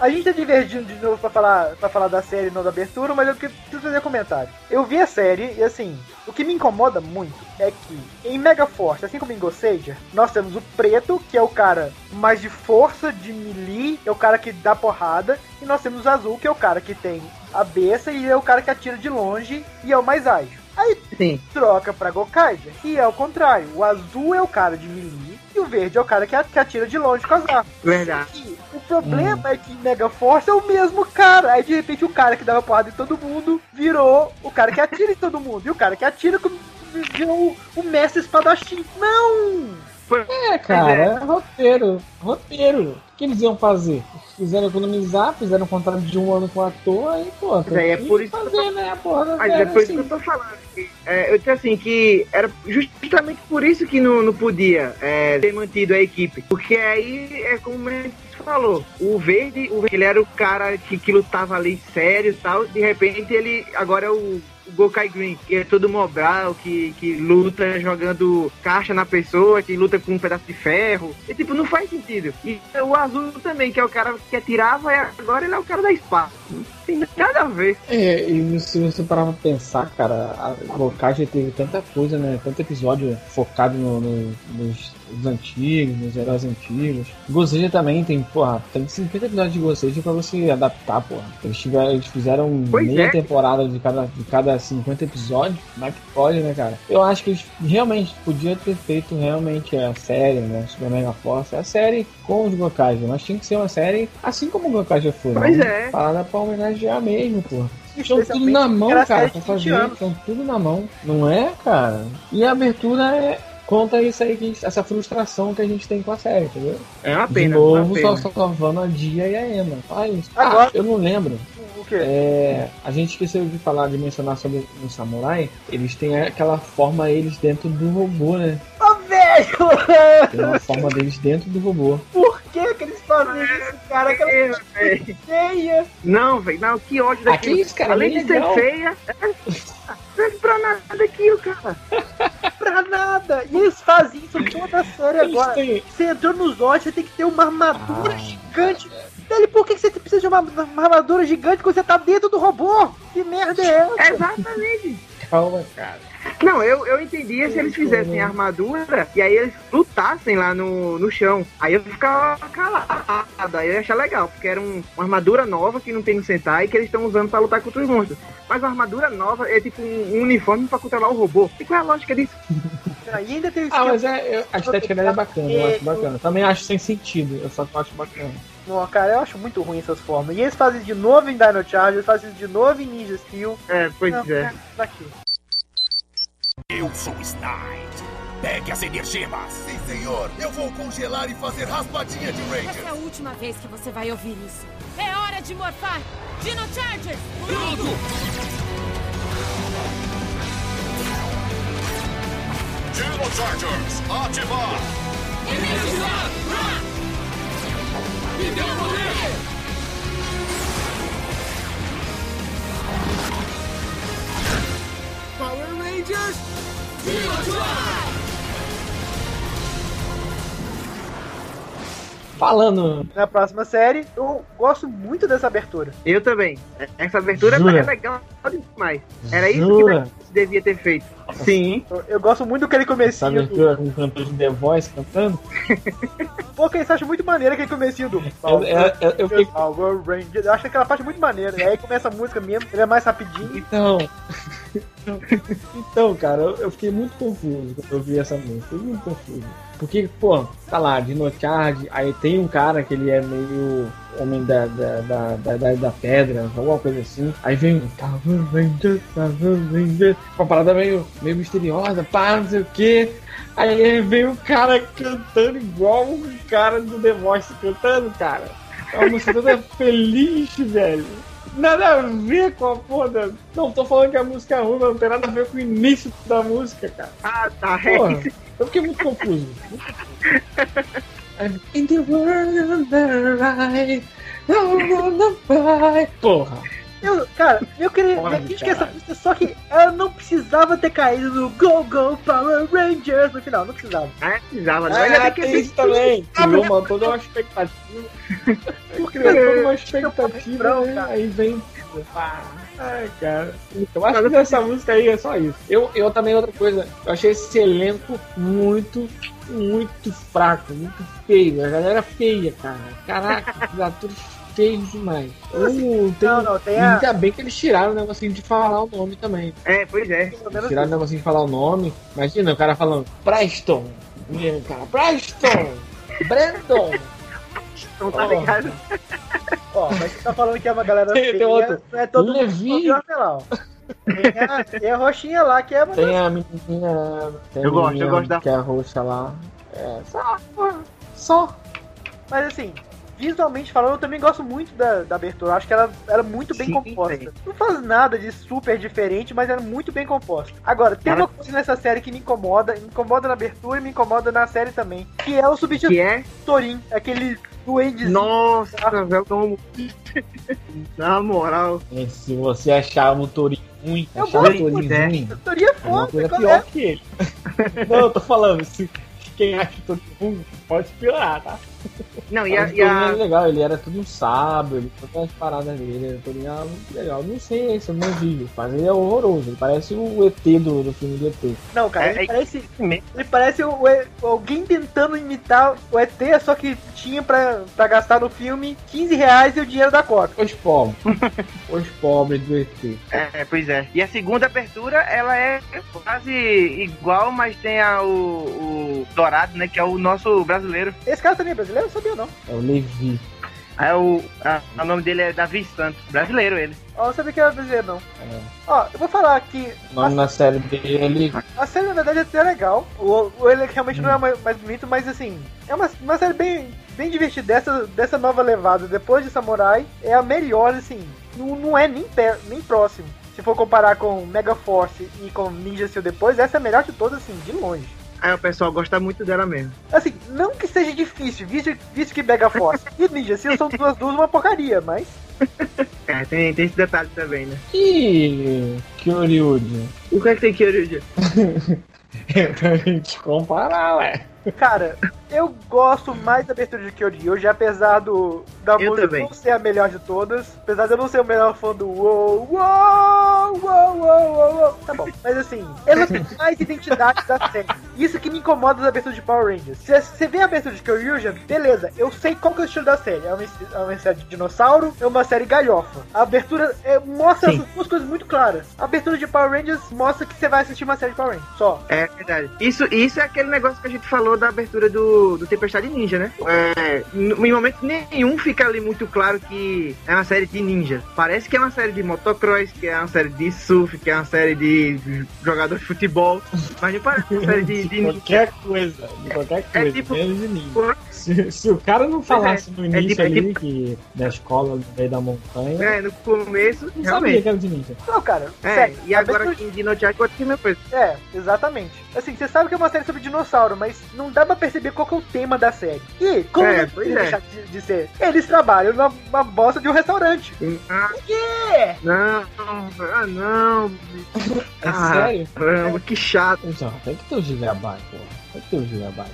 Speaker 1: A gente tá divergindo de novo pra falar, pra falar da série, não da abertura, mas eu preciso fazer comentário. Eu vi a série e assim, o que me incomoda muito é que em Mega Force, assim como em Gosseja, nós temos o preto, que é o cara mais de força, de melee, é o cara que dá porrada, e nós temos o azul, que é o cara que tem a beça e é o cara que atira de longe e é o mais ágil. Aí
Speaker 2: Sim.
Speaker 1: troca pra Gokaiger, e é o contrário. O azul é o cara de melee e o verde é o cara que atira de longe com as armas.
Speaker 2: Verdade.
Speaker 1: E o problema é que em Mega Force é o mesmo cara. Aí de repente o cara que dava porrada em todo mundo virou o cara que atira em todo mundo. E o cara que atira virou o, mestre espadachim. Não!
Speaker 3: É, cara, é roteiro. Roteiro. O que eles iam fazer? Fizeram economizar, fizeram um contrato de um ano com o ator, aí, pô,
Speaker 2: aí é
Speaker 3: tem
Speaker 2: por
Speaker 3: que
Speaker 2: isso que eu
Speaker 3: fazer, né, porra, da
Speaker 2: Mas é por isso
Speaker 3: assim.
Speaker 2: que eu tô falando. é, eu disse assim que era justamente por isso que não, não podia é, ter mantido a equipe. Porque aí é como falou, o verde, o verde ele era o cara que, que lutava ali sério e tal, de repente ele agora é o. Gokai Green, que é todo mobral, que, que luta jogando caixa na pessoa, que luta com um pedaço de ferro. E tipo, não faz sentido. E o azul também, que é o cara que atirava, e agora ele é o cara da espada. Não tem nada a ver.
Speaker 3: É, e se você parar pra pensar, cara, a Gokai já teve tanta coisa, né? Tanto episódio focado no- no- nos, antigos, nos heróis antigos. Goseja também tem, porra, tem 50 episódios de Goseja pra você adaptar, porra. Eles, tiveram, eles fizeram
Speaker 2: Pois
Speaker 3: meia
Speaker 2: é.
Speaker 3: temporada de cada, de cada 50 episódios. Como é que pode, né, cara? Eu acho que eles realmente podiam ter feito realmente a série, né? Super Mega Force, a série com os Gokai, mas tinha que ser uma série assim como o Gokai já foi.
Speaker 2: Pois
Speaker 3: não
Speaker 2: é.
Speaker 3: Parada pra homenagear mesmo, porra. Estão tudo na mão, cara, pra
Speaker 1: de 20
Speaker 3: fazer. Estão tudo na mão. Não é, cara? E a abertura é. Conta isso aí, que essa frustração que a gente tem com a série, entendeu?
Speaker 2: É uma
Speaker 3: De
Speaker 2: pena.
Speaker 3: novo,
Speaker 2: uma pena.
Speaker 3: só salvando a Dia e a Emma. Olha isso.
Speaker 1: Agora-
Speaker 3: Ah, eu não lembro.
Speaker 1: O quê?
Speaker 3: É, a gente esqueceu de falar, de mencionar sobre o samurai. Eles têm aquela forma eles dentro do robô, né?
Speaker 1: Ô, velho!
Speaker 3: Tem uma forma deles dentro do robô.
Speaker 1: Por que que eles fazem isso, cara? Aquela
Speaker 2: É, velho.
Speaker 1: feia.
Speaker 2: Não, velho, não, que ódio daquilo.
Speaker 3: Aqui, cara,
Speaker 2: Além
Speaker 3: bem
Speaker 2: de ser
Speaker 3: legal.
Speaker 2: feia, é, não serve pra nada aquilo, cara. <laughs>
Speaker 1: Pra nada. E eles fazem isso toda a série
Speaker 3: Eles
Speaker 1: agora.
Speaker 3: têm-
Speaker 1: Você entrou nos olhos, você tem que ter uma armadura
Speaker 3: Ah,
Speaker 1: gigante. Dele, por que que você precisa de uma, uma armadura gigante quando você tá dentro do robô? Que merda é essa?
Speaker 2: Exatamente.
Speaker 3: Calma, cara.
Speaker 2: Não, eu, eu entendia se eles fizessem armadura e aí eles lutassem lá no, no chão. Aí eu ficava calado, aí eu ia achar legal, porque era um- uma armadura nova que não tem no Sentai e que eles estão usando pra lutar contra os monstros. Mas a armadura nova é tipo um, um uniforme pra controlar o robô. E qual é a lógica disso? <laughs>
Speaker 1: E ainda tem
Speaker 3: Ah, mas é, eu- a estética dela é bacana, eu acho bacana. Também acho sem sentido, eu só acho bacana.
Speaker 1: Não, cara, eu acho muito ruim essas formas. E eles fazem de novo em Dino Charge, eles fazem de novo em Ninja Steel.
Speaker 2: É, pois
Speaker 1: Não,
Speaker 2: é.
Speaker 1: Daqui.
Speaker 5: Eu sou Snide. Pegue as energimas.
Speaker 7: Sim, senhor. Eu vou congelar e fazer raspadinha de
Speaker 4: Essa é
Speaker 7: Ranger.
Speaker 4: a última vez que você vai ouvir isso. É hora de morfar! Dino Charger!
Speaker 5: Dino Chargers, ativar.
Speaker 7: Power Rangers!
Speaker 3: Falando.
Speaker 1: Na próxima série, eu gosto muito dessa abertura.
Speaker 2: Eu também. Essa abertura
Speaker 3: Jura?
Speaker 2: é legal demais. Era isso
Speaker 3: Jura?
Speaker 2: que devia ter feito. Sim.
Speaker 1: Eu, eu gosto muito daquele
Speaker 3: Essa
Speaker 1: comecinho. Do...
Speaker 3: abertura com o cantor de The Voice cantando. <laughs>
Speaker 1: Pô, que eu acho muito maneiro aquele comecinho do.
Speaker 3: Eu, eu, eu, eu fiquei.
Speaker 1: Power Rangers. Eu acho aquela parte muito maneira. E aí começa a música mesmo, ele é mais rapidinho.
Speaker 3: Então. Então, cara, eu, eu fiquei muito confuso quando eu vi essa música. Fiquei muito confuso. Porque, pô, tá lá, Dino Charge, aí tem um cara que ele é meio homem da, da, da, da, da, pedra, alguma coisa assim. Aí vem um Power Ranger, Power Ranger, uma parada meio, meio misteriosa, pá, não sei o que. Aí vem o cara cantando igual o cara do The Voice cantando, cara. É uma música toda <laughs> feliz, velho. Nada a ver com a porra. Não tô falando que a música é ruim, mas não tem nada a ver com o início da música, cara.
Speaker 2: Ah, tá.
Speaker 3: Porra, eu fiquei muito confuso. In the world of the right, I wanna fly. Porra,
Speaker 1: Eu, cara, eu queria
Speaker 3: Porra,
Speaker 1: eu quis que essa música, só que ela não precisava ter caído no Go Go Power Rangers no final, não precisava.
Speaker 2: Ah, precisava. não. Ainda
Speaker 3: ah,
Speaker 2: que
Speaker 3: tem
Speaker 2: esse-
Speaker 3: isso também. Criou uma, toda uma expectativa. <laughs> Criou toda uma expectativa, né? Aí vem. pá. Ai, cara. Eu acho que essa música aí é só isso. Eu, eu também, outra coisa, eu achei esse elenco muito, muito fraco, muito feio. A galera feia, cara. Caraca, os atores feios demais. Uh, tem,
Speaker 1: Não, não, tem a-
Speaker 3: Ainda bem que eles tiraram o negocinho de falar o nome também.
Speaker 2: É, pois é.
Speaker 1: Menos
Speaker 3: Tiraram o negocinho de falar o nome. Imagina o cara falando Preston. Cara, Preston! <laughs> Brandon!
Speaker 2: Não tá ligado?
Speaker 1: Ó, mas você tá falando que é uma galera
Speaker 3: Tem- <laughs> tem
Speaker 1: feia,
Speaker 3: outro.
Speaker 1: não é todo
Speaker 3: Levi.
Speaker 1: mundo é. Tem a, tem a roxinha lá que é uma
Speaker 3: Tem a menina. Tem a
Speaker 2: Eu gosto,
Speaker 3: menina
Speaker 2: eu gosto da-
Speaker 3: Que é a roxa lá. É, só. Só.
Speaker 1: Mas assim, visualmente falando, eu também gosto muito da, da abertura. Eu acho que ela era muito bem
Speaker 2: Sim,
Speaker 1: composta.
Speaker 2: sim.
Speaker 1: Não faz nada de super diferente, mas era muito bem composta. Agora, tem
Speaker 2: Ela-
Speaker 1: uma coisa nessa série que me incomoda, me incomoda na abertura e me incomoda na série também, que é o substituto
Speaker 2: é?
Speaker 1: Torin, aquele duendezinho.
Speaker 2: Nossa, velho, como. <laughs> Na moral.
Speaker 3: E se você achar o Torinho ruim,
Speaker 1: Eu
Speaker 3: achar o
Speaker 1: gosto
Speaker 3: Torinho
Speaker 2: muito, é.
Speaker 3: ruim,
Speaker 1: O Torin é
Speaker 3: é uma
Speaker 1: foda,
Speaker 3: coisa
Speaker 1: qual
Speaker 3: pior
Speaker 1: é?
Speaker 3: que ele. <laughs> Não, eu tô falando, se quem acha o Torinho ruim, pode piorar, tá?
Speaker 2: Não, e a.
Speaker 3: o
Speaker 2: E a...
Speaker 3: legal, ele era tudo um sábio, ele todas as paradas dele, era muito legal. Não sei se eu não vi, mas ele é horroroso, ele parece o ET do, do filme do ET.
Speaker 1: Não, cara,
Speaker 2: É-
Speaker 1: ele
Speaker 2: é-
Speaker 1: parece. Ele parece o- o- alguém tentando imitar o ET, só que tinha pra, pra gastar no filme 15 reais e o dinheiro da cota.
Speaker 3: Os pobres. <laughs> Os pobres do ET.
Speaker 2: É, pois é. E a segunda abertura, ela é quase igual, mas tem a, o, o Dourado, né? Que é o nosso brasileiro.
Speaker 1: Esse cara também é brasileiro? Eu sabia não.
Speaker 3: É o Levi.
Speaker 2: É o, a- o nome dele é Davi Santos. Brasileiro ele.
Speaker 1: Ó, eu não sabia que era brasileiro não.
Speaker 3: É.
Speaker 1: Ó, eu vou falar que
Speaker 3: O nome na série dele.
Speaker 1: a série na verdade é até legal. O, o ele realmente não é mais, mais bonito, mas assim, é uma, uma série bem, bem divertida dessa, dessa nova levada. Depois de Samurai, é a melhor, assim. Não, não é nem, per, nem próximo. Se for comparar com Mega Force e com Ninja Steel depois, essa é a melhor de todas, assim, de longe.
Speaker 2: Aí o pessoal gosta muito dela mesmo.
Speaker 1: Assim, não que seja difícil, visto, visto que Mega Force e Ninja Steel são duas duas uma porcaria, mas. <laughs>
Speaker 2: É, tem, tem esse detalhe também, né?
Speaker 3: E. Kyoryuji.
Speaker 2: O que é que tem <laughs> que hoje?
Speaker 3: pra gente comparar, ué.
Speaker 1: Cara, eu gosto mais da abertura de Kyoryuji, apesar do, da
Speaker 2: Eu
Speaker 1: música
Speaker 2: também.
Speaker 1: não ser a melhor de todas. Apesar de eu não ser o melhor fã do Uou, Uou, Uou, Uou, Uou, Uou. Tá bom, mas assim, ela tem mais identidade da série. Isso que me incomoda das aberturas de Power Rangers. Se você vê a abertura de Kyoryuji, beleza, eu sei qual que é o estilo da série. É uma, é uma série de dinossauro, é uma série galhofa. A abertura é, mostra
Speaker 2: Sim.
Speaker 1: essas duas coisas muito claras. A abertura de Power Rangers mostra que você vai assistir uma série de Power Rangers, só.
Speaker 2: É verdade. Isso, isso é aquele negócio que a gente falou da abertura do, do Tempestade Ninja, né? É, em momento nenhum fica ali muito claro que é uma série de ninja. Parece que é uma série de motocross, que é uma série de surf, que é uma série de jogador de futebol. Mas não parece uma série de, de
Speaker 3: qualquer coisa. De qualquer coisa.
Speaker 2: É tipo-
Speaker 3: menos de ninja. Se, se o cara não falasse no início
Speaker 2: tipo- é
Speaker 3: ali
Speaker 2: tipo-
Speaker 3: que da escola no meio da montanha,
Speaker 2: É, no começo,
Speaker 3: não sabia
Speaker 2: realmente.
Speaker 3: que era de ninja.
Speaker 1: Não, cara,
Speaker 2: É,
Speaker 1: sério.
Speaker 2: e agora aqui em Dino Jack é a mesma coisa.
Speaker 1: É, exatamente. Assim, você sabe que é uma série sobre dinossauro, mas não dá pra perceber qual que é o tema da série. E, como
Speaker 2: É,
Speaker 1: não
Speaker 2: é.
Speaker 1: deixar de, de ser? Eles trabalham numa bosta de um restaurante.
Speaker 2: Ah,
Speaker 1: quê?
Speaker 2: não, ah não. <laughs>
Speaker 3: É
Speaker 2: Ah,
Speaker 3: sério?
Speaker 2: Caramba, que chato.
Speaker 3: Então, tem que ter o gigabyte, pô. Tem que ter o gigabyte.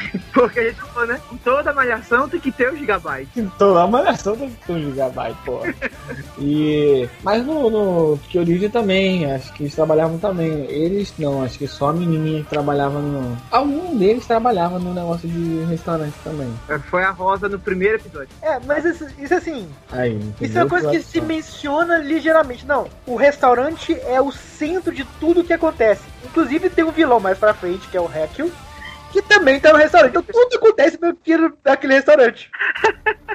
Speaker 3: <laughs>
Speaker 2: Porque a gente falou, né? Em toda malhação tem que ter o gigabyte.
Speaker 3: Toda a malhação tem que ter um gigabyte, <laughs> pô. E. Mas no, no Kyoryuji também, acho que eles trabalhavam também. Eles não, acho que só a menininha que trabalhava no. Algum deles trabalhava no negócio de restaurante também.
Speaker 2: Foi a Rosa no primeiro episódio.
Speaker 1: É, mas isso, isso assim,
Speaker 3: Aí,
Speaker 1: isso é uma coisa que se menciona ligeiramente. Não, o restaurante é o centro de tudo que acontece. Inclusive tem um vilão mais pra frente, que é o Hekil, que também tá no restaurante. Então tudo acontece dentro daquele restaurante. <laughs>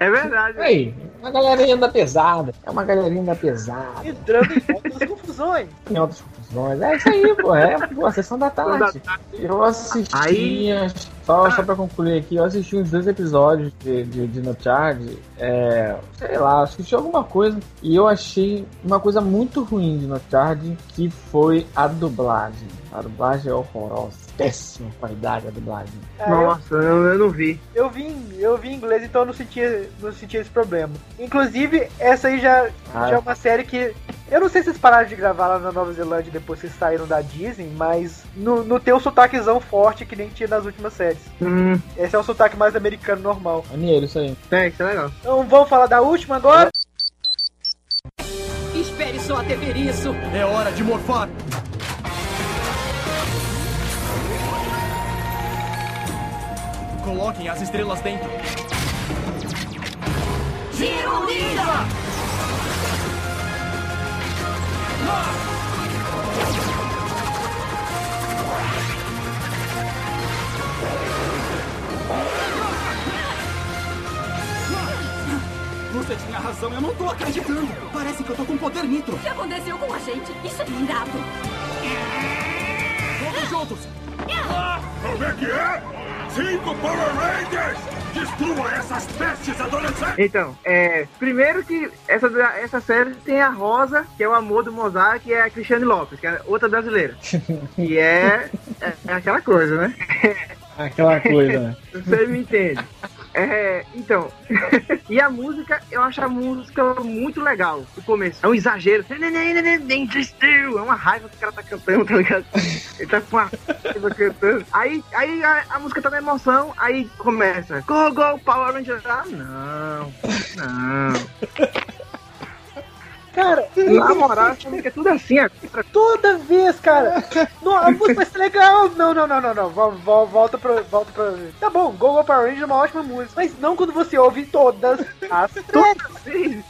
Speaker 2: É verdade.
Speaker 3: Aí, uma galerinha da pesada. É uma galerinha da pesada.
Speaker 1: Entrando em outras confusões.
Speaker 3: Tem outras confusões. É isso aí, pô. É pô, a sessão da tarde. Eu assisti.
Speaker 2: Aí-
Speaker 3: Só, só pra concluir aqui, eu assisti uns dois episódios de, de, de No Charge. É, sei lá, assisti alguma coisa e eu achei uma coisa muito ruim de No Charge que foi a dublagem. A dublagem é horrorosa. Péssima qualidade a dublagem.
Speaker 1: É, eu-
Speaker 2: Nossa, eu, eu não vi.
Speaker 1: Eu vi, em- eu vi em inglês, então eu não sentia, não sentia esse problema. Inclusive, essa aí já,
Speaker 3: Ah.
Speaker 1: já é uma série que. Eu não sei se eles pararam de gravar lá na Nova Zelândia depois que saíram da Disney, mas no, no tem um sotaquezão forte que nem tinha nas últimas séries.
Speaker 2: Hum,
Speaker 1: Esse é o sotaque mais americano normal.
Speaker 3: Maneiro isso aí.
Speaker 2: é, isso é legal.
Speaker 1: Então vamos falar da última agora?
Speaker 8: Espere só até ver isso.
Speaker 7: É hora de morfar. Coloquem as estrelas dentro.
Speaker 6: Giro Ninja!
Speaker 7: Você tinha razão, eu não tô acreditando. Parece que eu tô com poder nitro.
Speaker 6: O que aconteceu com a gente? Isso é irado.
Speaker 7: Todos juntos.
Speaker 5: Como é que é? Cinco Power Rangers! Destrua essas pestes adolescentes!
Speaker 2: Então, é. Primeiro que essa, essa série tem a Rosa, que é o amor do Mozart, que é a Cristiane Lopes, que é outra brasileira. E é, é, é aquela coisa, né?
Speaker 3: Aquela coisa, né?
Speaker 2: Você me entende. É, então, <laughs> e a música, eu acho a música muito legal. O começo é um exagero. É uma raiva que o cara tá cantando, tá ligado? <laughs> Ele tá com uma raiva cantando. Aí, aí a, a música tá na emoção, aí começa. Go, go, Power Rangers. Ah, não, não.
Speaker 1: Cara,
Speaker 2: Na moral, é tudo assim, ó.
Speaker 1: toda vez, cara. Não, a música vai ser legal. Não, não, não, não, não. Vol- vol- Volta pra. Volta pra. Tá bom, Go Go Power Ranger é uma ótima música. Mas não quando você ouve todas as <laughs>
Speaker 2: Todas vezes.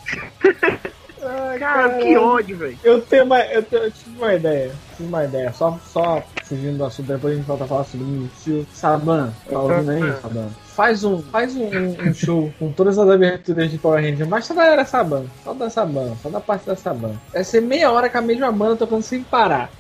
Speaker 1: Ai,
Speaker 2: Cara, que ódio, velho.
Speaker 3: Eu tenho uma. Eu, tenho, eu tive uma ideia. Tive uma ideia. Só, só fugindo do assunto, depois a gente volta a falar sobre isso. Saban, tá ouvindo aí, Saban? Faz um, faz um, um- show com todas as aberturas de Power Ranger, mas só da era Saban, só da Saban, só da parte da Saban. Vai ser meia hora com a mesma banda tocando sem parar.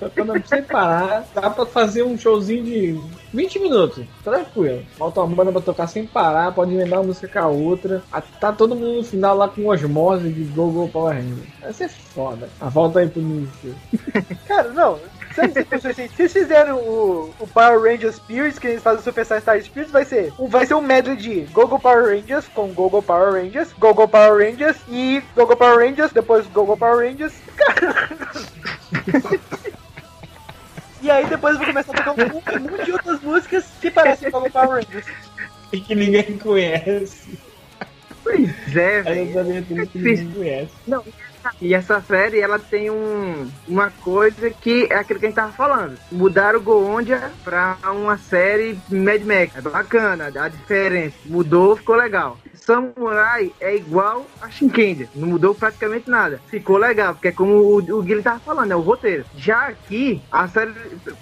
Speaker 3: tocando sem parar, dá pra fazer um showzinho de 20 minutos, tranquilo. Falta uma banda pra tocar sem parar, pode emendar uma música com a outra. Tá todo mundo no final lá com osmose de Go Go Power Ranger. Vai ser foda. A volta aí pro início. <laughs>
Speaker 1: Cara, não. Sabe assim, se eles fizeram o, o Power Rangers Spirits, que eles fazem o Super Star Spirits, vai ser, um- vai ser um medley de Gogo Power Rangers com Gogo Power Rangers, Gogo Power Rangers e Gogo Power Rangers, depois Gogo Power Rangers. <laughs> e aí depois eu vou começar a tocar um, monte- de outras músicas que parecem Gogo Power Rangers.
Speaker 3: E que ninguém conhece.
Speaker 2: Pois é, velho.
Speaker 3: que ninguém conhece.
Speaker 2: Não, e essa série, ela tem um, uma coisa que é aquilo que a gente tava falando. Mudaram o Goondia pra uma série Mad Max. É bacana, a diferença. Mudou, ficou legal. Samurai é igual a Shinkendi. Não mudou praticamente nada. Ficou legal, porque é como o, o Guilherme tava falando, é o roteiro. Já aqui, a série,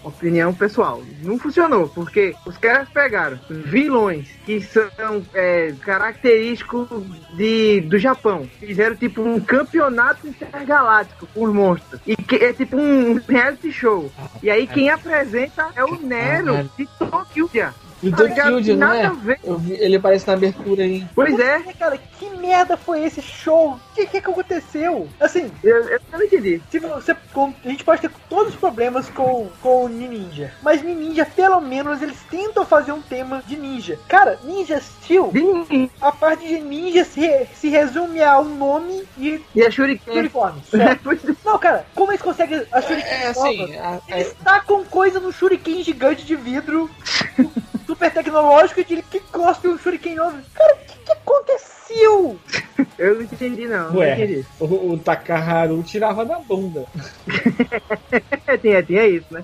Speaker 2: opinião pessoal, não funcionou, porque os caras pegaram vilões que são é, característicos de, do Japão. Fizeram tipo um campeonato intergaláctico com os monstros. E que é tipo um reality show. E aí quem apresenta é o Nero de Tokyo.
Speaker 3: E
Speaker 2: Tá
Speaker 3: do
Speaker 2: ligado?
Speaker 3: Killed, não
Speaker 2: Nada
Speaker 3: é?
Speaker 2: a ver.
Speaker 3: Eu vi- ele aparece na abertura aí.
Speaker 2: Pois é,
Speaker 1: Cara, que merda foi esse show? O que, que que aconteceu? Assim,
Speaker 2: eu, eu não entendi.
Speaker 1: Se você, com- a gente pode ter todos os problemas com, com o Ninja, mas Ninja, pelo menos, eles tentam fazer um tema de ninja. Cara, Ninja Steel,
Speaker 2: Sim.
Speaker 1: a parte de ninja se, se resume ao nome e
Speaker 2: E a Shuriken.
Speaker 1: uniforme. <laughs>
Speaker 2: É, é.
Speaker 1: Não, cara, como eles conseguem a Shuriken
Speaker 3: É
Speaker 1: nova?
Speaker 3: assim, a-
Speaker 1: Eles tacam coisa no Shuriken gigante de vidro, <laughs> super tecnológico, e de que cospe um Shuriken novo. Cara, o que, que aconteceu? <laughs>
Speaker 2: Eu não entendi, não. Não
Speaker 3: Ué.
Speaker 2: entendi.
Speaker 3: o, o Takaharu tirava da bunda. <laughs>
Speaker 2: É, tinha, tinha isso, né?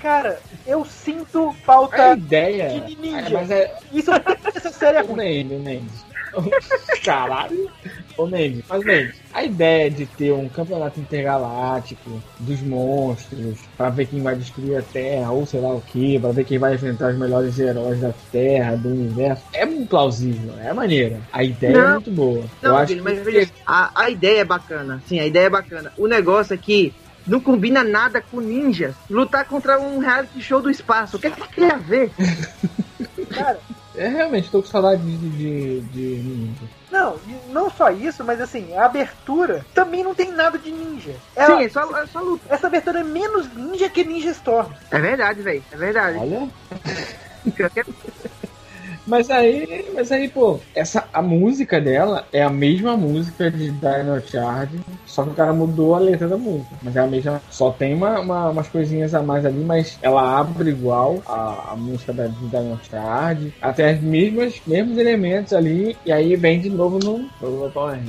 Speaker 1: Cara, eu sinto
Speaker 3: A
Speaker 1: falta
Speaker 3: ideia.
Speaker 1: de ninja.
Speaker 3: É, mas é.
Speaker 1: Isso, essa série é <laughs> ruim.
Speaker 3: Nende. Caralho. Ô Nende, mas Nende, a ideia de ter um campeonato intergaláctico dos monstros, pra ver quem vai destruir a Terra, ou sei lá o que, pra ver quem vai enfrentar os melhores heróis da Terra, do universo, é muito plausível, é maneira. A ideia é
Speaker 2: Não.
Speaker 3: muito boa.
Speaker 2: Não,
Speaker 3: Eu acho
Speaker 2: filho, mas
Speaker 3: que
Speaker 2: veja, a, a ideia é bacana. Sim, a ideia é bacana. O negócio é que não combina nada com ninjas. Lutar contra um reality show do espaço. O que, é que tem a ver? <laughs>
Speaker 1: Cara,
Speaker 3: é realmente tô com saudade de, de, de ninja.
Speaker 1: Não, não só isso, mas assim, a abertura também não tem nada de ninja. Ela-
Speaker 2: Sim, é só, é só luta.
Speaker 1: Essa abertura é menos ninja que Ninja Storm.
Speaker 2: É verdade, velho. É verdade.
Speaker 3: Olha. Mas aí, mas aí, pô, essa, a música dela é a mesma música de Dino Charge, só que o cara mudou a letra da música. Mas é a mesma, só tem uma, uma- umas coisinhas a mais ali, mas ela abre igual a, a música da de Dino Charge, até as mesmas, mesmos elementos ali, e aí vem de novo no, no Power.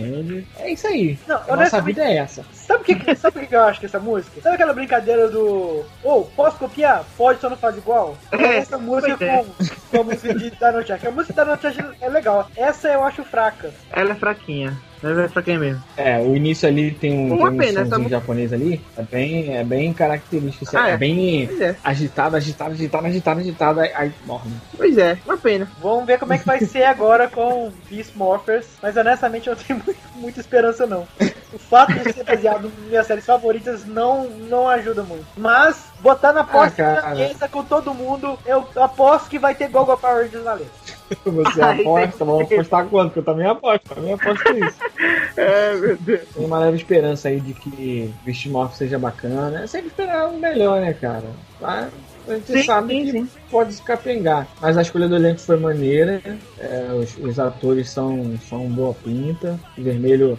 Speaker 3: É isso aí.
Speaker 1: Não,
Speaker 3: A nossa vida é essa.
Speaker 1: Sabe o que, sabe o que eu acho que essa música? Sabe aquela brincadeira do. Ô, posso copiar? Pode, só não faz igual? <laughs>
Speaker 2: É,
Speaker 1: essa música
Speaker 2: é.
Speaker 1: com, com a música de. A música de Dino Charge é legal. Essa eu acho fraca.
Speaker 2: Ela é fraquinha. É fraquinha mesmo.
Speaker 3: É, o início ali tem um,
Speaker 2: Uma
Speaker 3: tem um
Speaker 2: pena, música-
Speaker 3: japonês ali, é bem, é bem característico, assim,
Speaker 2: Ah,
Speaker 3: é
Speaker 2: é.
Speaker 3: bem
Speaker 2: é.
Speaker 3: agitado, agitado, agitado, agitado, agitado, aí, morre.
Speaker 2: Pois é, uma pena.
Speaker 1: Vamos ver como é que vai ser agora com Beast Morphers. Mas honestamente eu não tenho <laughs> muito- muita esperança não. O fato de ser baseado em minhas séries favoritas não, não ajuda muito. Mas botar na aposta
Speaker 3: Ah,
Speaker 1: na
Speaker 3: cara.
Speaker 1: mesa com todo mundo, eu aposto que vai ter Gogo Power Rangers na lista. <laughs>
Speaker 3: Você
Speaker 2: Ai,
Speaker 3: aposta, vamos apostar quanto? Que eu também aposto, também aposto isso. <laughs>
Speaker 2: É, meu Deus.
Speaker 3: Tem uma leve esperança aí de que Beast Morph seja bacana. É sempre esperar o melhor, né, cara? Mas a gente
Speaker 2: Sim,
Speaker 3: sabe
Speaker 2: sim,
Speaker 3: que
Speaker 2: sim.
Speaker 3: pode se capengar. Mas a escolha do elenco foi maneira. é, os, os atores são, são boa pinta. O vermelho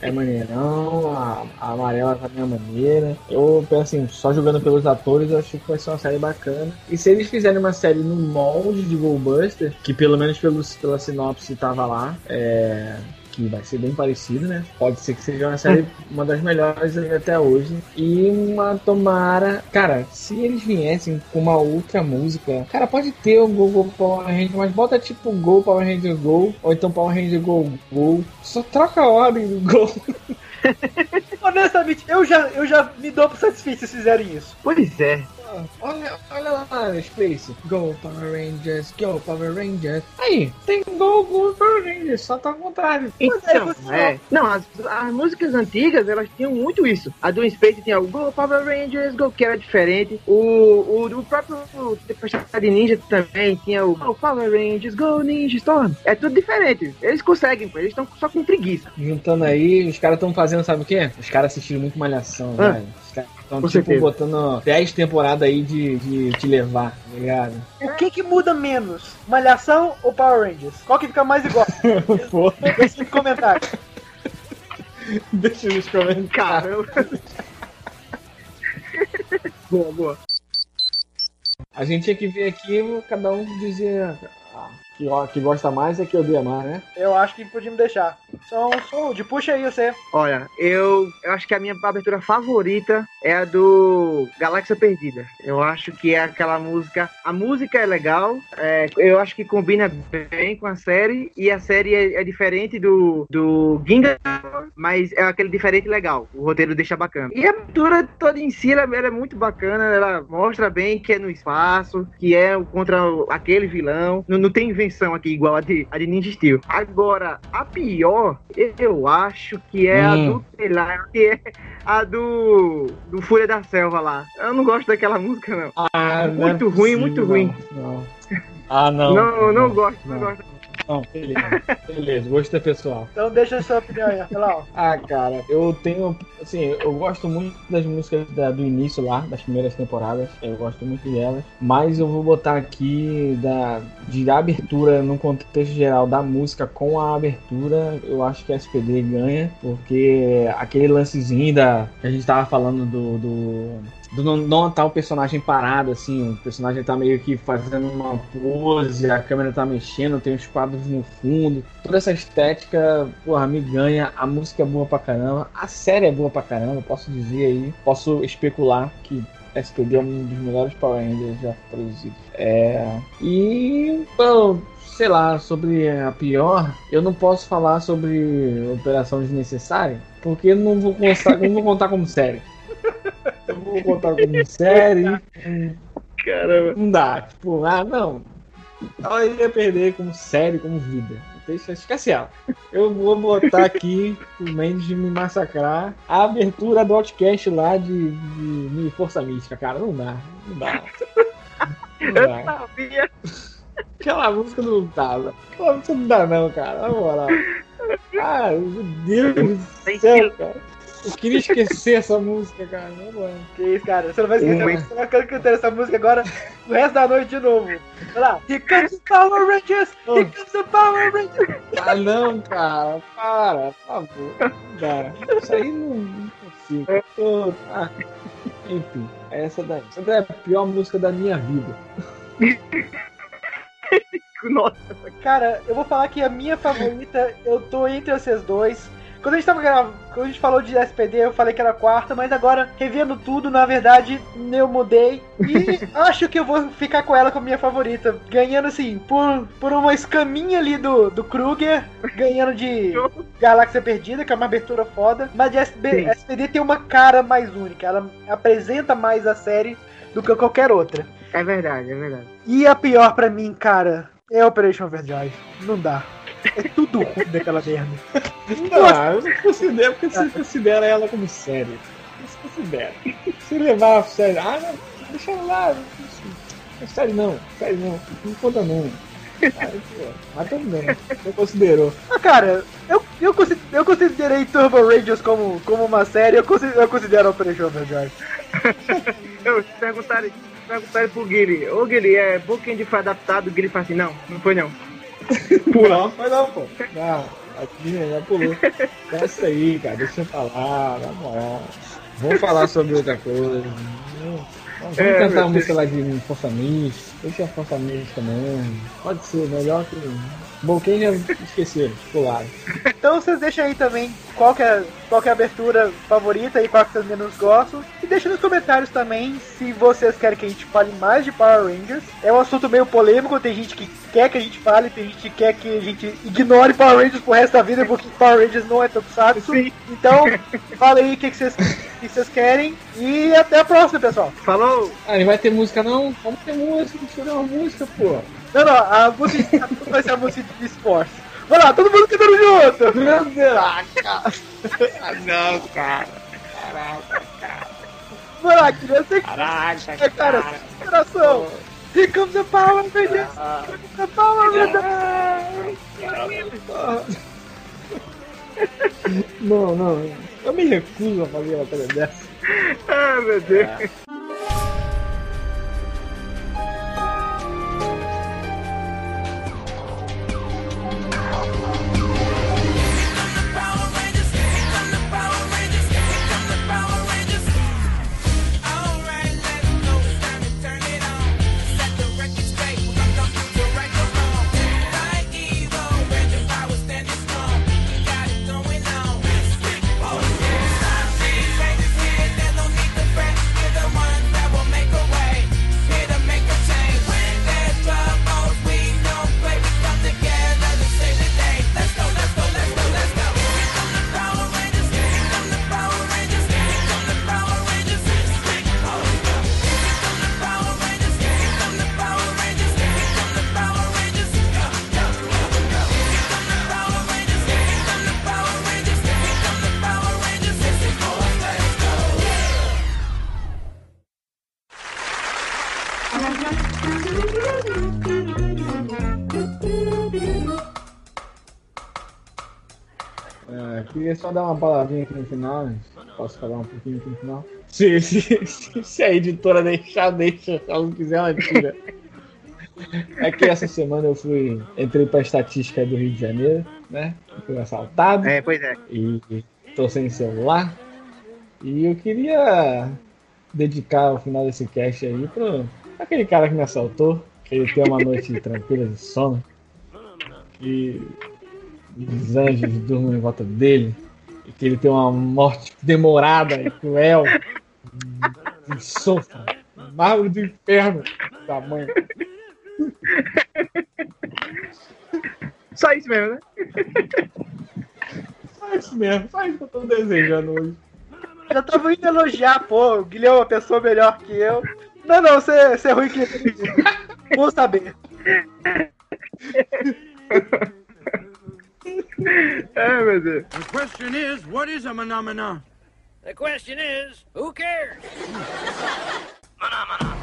Speaker 3: é maneirão, a, a amarela também é maneira. Eu, assim, só jogando pelos atores, eu acho que vai ser uma série bacana. E se eles fizerem uma série no molde de Goldbuster, que pelo menos pelos, pela sinopse tava lá, é, que vai ser bem parecido, né? Pode ser que seja uma série, <laughs> uma das melhores até hoje. E uma tomara. Cara, se eles viessem com uma outra música, cara, pode ter o Go Go Power Ranger, mas bota tipo Go Power Ranger Go, ou então Power Ranger Go Go. Só troca a ordem do Go. <laughs>
Speaker 1: Honestamente, eu já, eu já me dou por satisfeito se fizerem isso.
Speaker 2: Pois é.
Speaker 3: Olha, olha lá, Space. Go Power Rangers, Go Power Rangers. Aí, tem Go Go Power Rangers, só tá ao contrário.
Speaker 2: Então,
Speaker 1: funcionou.
Speaker 2: é. Não, as, as músicas antigas, elas tinham muito isso. A do Space tinha o Go Power Rangers, Go, que era diferente. O, o, o próprio Tempestade Ninja também tinha o Go Power Rangers, Go Ninja Storm. É tudo diferente. Eles conseguem. Eles estão só com preguiça.
Speaker 3: Juntando aí, os caras estão fazendo, sabe o quê? Os caras assistiram muito Malhação,
Speaker 2: Ah,
Speaker 3: velho. Os caras estão,
Speaker 2: com
Speaker 3: tipo,
Speaker 2: certeza.
Speaker 3: botando 10 temporadas aí de, de te levar, tá ligado?
Speaker 1: O que que muda menos? Malhação ou Power Rangers? Qual que fica mais igual? <laughs> Deixa nos comentários. <laughs>
Speaker 3: deixa nos comentários.
Speaker 2: Caramba. boa, boa.
Speaker 3: A gente tinha que ver aqui, cada um dizer que, ó, que gosta mais e que odeia mais, né?
Speaker 1: Eu acho que podíamos deixar. São Sold, puxa aí você.
Speaker 2: Olha, eu, eu acho que a minha abertura favorita é a do Galáxia Perdida. Eu acho que é aquela música. A música é legal, é, eu acho que combina bem com a série, e a série é, é diferente do, do Ginga, mas é aquele diferente legal. O roteiro deixa bacana. E a abertura toda em si ela, ela é muito bacana, ela mostra bem que é no espaço, que é contra aquele vilão. Não, não tem invenção aqui igual a de, a de Ninja Steel. Agora, a pior, eu acho que é a
Speaker 3: Hum.
Speaker 2: do, sei lá, que é a do, do Fúria da Selva lá. Eu não gosto daquela música, não.
Speaker 3: Ah, não
Speaker 2: Muito
Speaker 3: é
Speaker 2: ruim,
Speaker 3: possível,
Speaker 2: muito ruim.
Speaker 3: Não. Ah, <laughs> não.
Speaker 2: Não, não, gosto, não,
Speaker 3: não.
Speaker 2: gosto.
Speaker 3: Não, beleza. Beleza, gosto é pessoal.
Speaker 1: Então deixa a sua opinião aí, ó. <laughs>
Speaker 3: Ah, cara, eu tenho. Assim, eu gosto muito das músicas da- do início lá, das primeiras temporadas. Eu gosto muito delas. Mas eu vou botar aqui da, de abertura, no contexto geral da música com a abertura. Eu acho que a SPD ganha, porque aquele lancezinho da, que a gente tava falando do. do do não, não tá o personagem parado, assim, o personagem tá meio que fazendo uma pose, a câmera tá mexendo, tem os quadros no fundo, toda essa estética, porra, me ganha, a música é boa pra caramba, a série é boa pra caramba, posso dizer aí, posso especular que SPD é um dos melhores Power Rangers já produzidos. É. E. Bom, sei lá, sobre a pior, eu não posso falar sobre Operação Desnecessária, porque não vou contar, não vou contar como série. <laughs> Eu vou contar como série.
Speaker 2: Caramba.
Speaker 3: Não dá. Tipo, ah, não. Ela ia perder como série, como vida. Deixa, esquece ela. Eu vou botar aqui o Mendes de me massacrar. A abertura do Outcast lá de, de, de Força Mística, cara. Não dá. Não dá. Não
Speaker 2: Eu
Speaker 3: dá.
Speaker 2: sabia.
Speaker 3: Aquela música não dava. Aquela música não dá, não, cara. Na moral. Ah, meu Deus do céu, cara. Eu queria esquecer essa música, cara.
Speaker 1: Que isso, cara? Você não vai esquecer,
Speaker 3: Uma-
Speaker 1: você vai ficar cantando essa música agora o resto da noite de novo. Olha lá. Here comes the Power Rangers! Here comes the Power Rangers!
Speaker 3: Ah, não, cara. Para, por favor. Dá. Isso aí não, não consigo. Tô- ah, Enfim, é essa daí. Essa daí é a pior música da minha vida. <laughs>
Speaker 2: Nossa,
Speaker 1: Cara, eu vou falar que a minha favorita, eu tô entre vocês dois. Quando a gente tava gravando, quando a gente falou de SPD, eu falei que era quarta, mas agora, revendo tudo, na verdade, eu mudei. E <laughs> acho que eu vou ficar com ela como minha favorita. Ganhando, assim, por, por uma escaminha ali do, do Kruger, ganhando de <laughs> Galáxia Perdida, que é uma abertura foda. Mas de SB. SPD tem uma cara mais única. Ela apresenta mais a série do que qualquer outra.
Speaker 2: é verdade, é verdade.
Speaker 1: E a pior pra mim, cara, é Operation Overdrive. Não dá. É tudo ruim daquela merda.
Speaker 3: Não, eu não considero, porque você considera ela como série. Você considera. Se levar a sério. Ah, não. deixa lá. Não, sério não, sério não, não conta não. Mas tudo bem, você considerou.
Speaker 1: Ah, cara, eu, eu, eu considerei Turbo Rangers como, como uma série, eu considero, eu considero Operation Overdrive. <laughs>
Speaker 9: Eu perguntaram, perguntaram pro Guilherme, ô Guilherme, é Bookend foi adaptado? O Guilherme falou assim, não, não foi não. <laughs>
Speaker 3: Não, foi não, pô. Não, aqui já pulou. É isso aí, cara, deixa eu falar, na moral. Vamos falar sobre outra coisa. Vamos
Speaker 9: É,
Speaker 3: cantar uma música lá de Força Mística. Deixa a Força Mística mesmo. Pode ser, melhor que. Bom, quem já esqueceram? Pularam.
Speaker 1: Então vocês deixam aí também qual que é, qual que é a abertura favorita e qual que vocês menos gostam. E deixa nos comentários também se vocês querem que a gente fale mais de Power Rangers. É um assunto meio polêmico, tem gente que quer que a gente fale, tem gente que quer que a gente ignore Power Rangers pro resto da vida, porque Power Rangers não é tokusatsu. Então, fala aí o que, que, vocês, o que vocês querem. E até a próxima, pessoal.
Speaker 9: Falou!
Speaker 3: Ah, não vai ter música não? Vamos ter música, deixa eu ver uma música, pô.
Speaker 1: Não, não, a música vai ser a música de esporte. Vai lá, todo mundo cantando junto!
Speaker 3: Meu Deus, ah, cara. Não, cara. Caraca, cara.
Speaker 1: Vai lá, criança,
Speaker 3: Caraca,
Speaker 1: é, cara, coração! Here comes the Power! Here comes the Power Rangers!
Speaker 3: Não, não. Eu me recuso a fazer uma coisa dessa.
Speaker 9: Ah, meu Deus.
Speaker 3: Queria só dar uma palavrinha aqui no final. Posso falar um pouquinho aqui no final? Se, se, <laughs> se, se a editora deixar, deixa. Se ela não quiser, ela tira. É que essa semana eu fui. Entrei pra estatística do Rio de Janeiro, né? Fui assaltado.
Speaker 9: É, pois é.
Speaker 3: e tô sem celular. E eu queria dedicar o final desse cast aí pro aquele cara que me assaltou, que ele tenha uma noite <laughs> tranquila de sono. Que os anjos durmam em volta dele. E que ele tenha uma morte demorada e cruel. E sofra. Mármore do inferno da mãe.
Speaker 9: Só isso mesmo, né? <laughs>
Speaker 3: Só isso mesmo, só isso que eu tô desejando hoje.
Speaker 1: Já tava indo elogiar, pô, o Guilherme é uma pessoa melhor que eu. Não, não, você você é ruim que Vou saber. <laughs>
Speaker 9: evet.
Speaker 5: The question is, what is a manamana?
Speaker 10: The question is, who cares?
Speaker 5: Phenomena.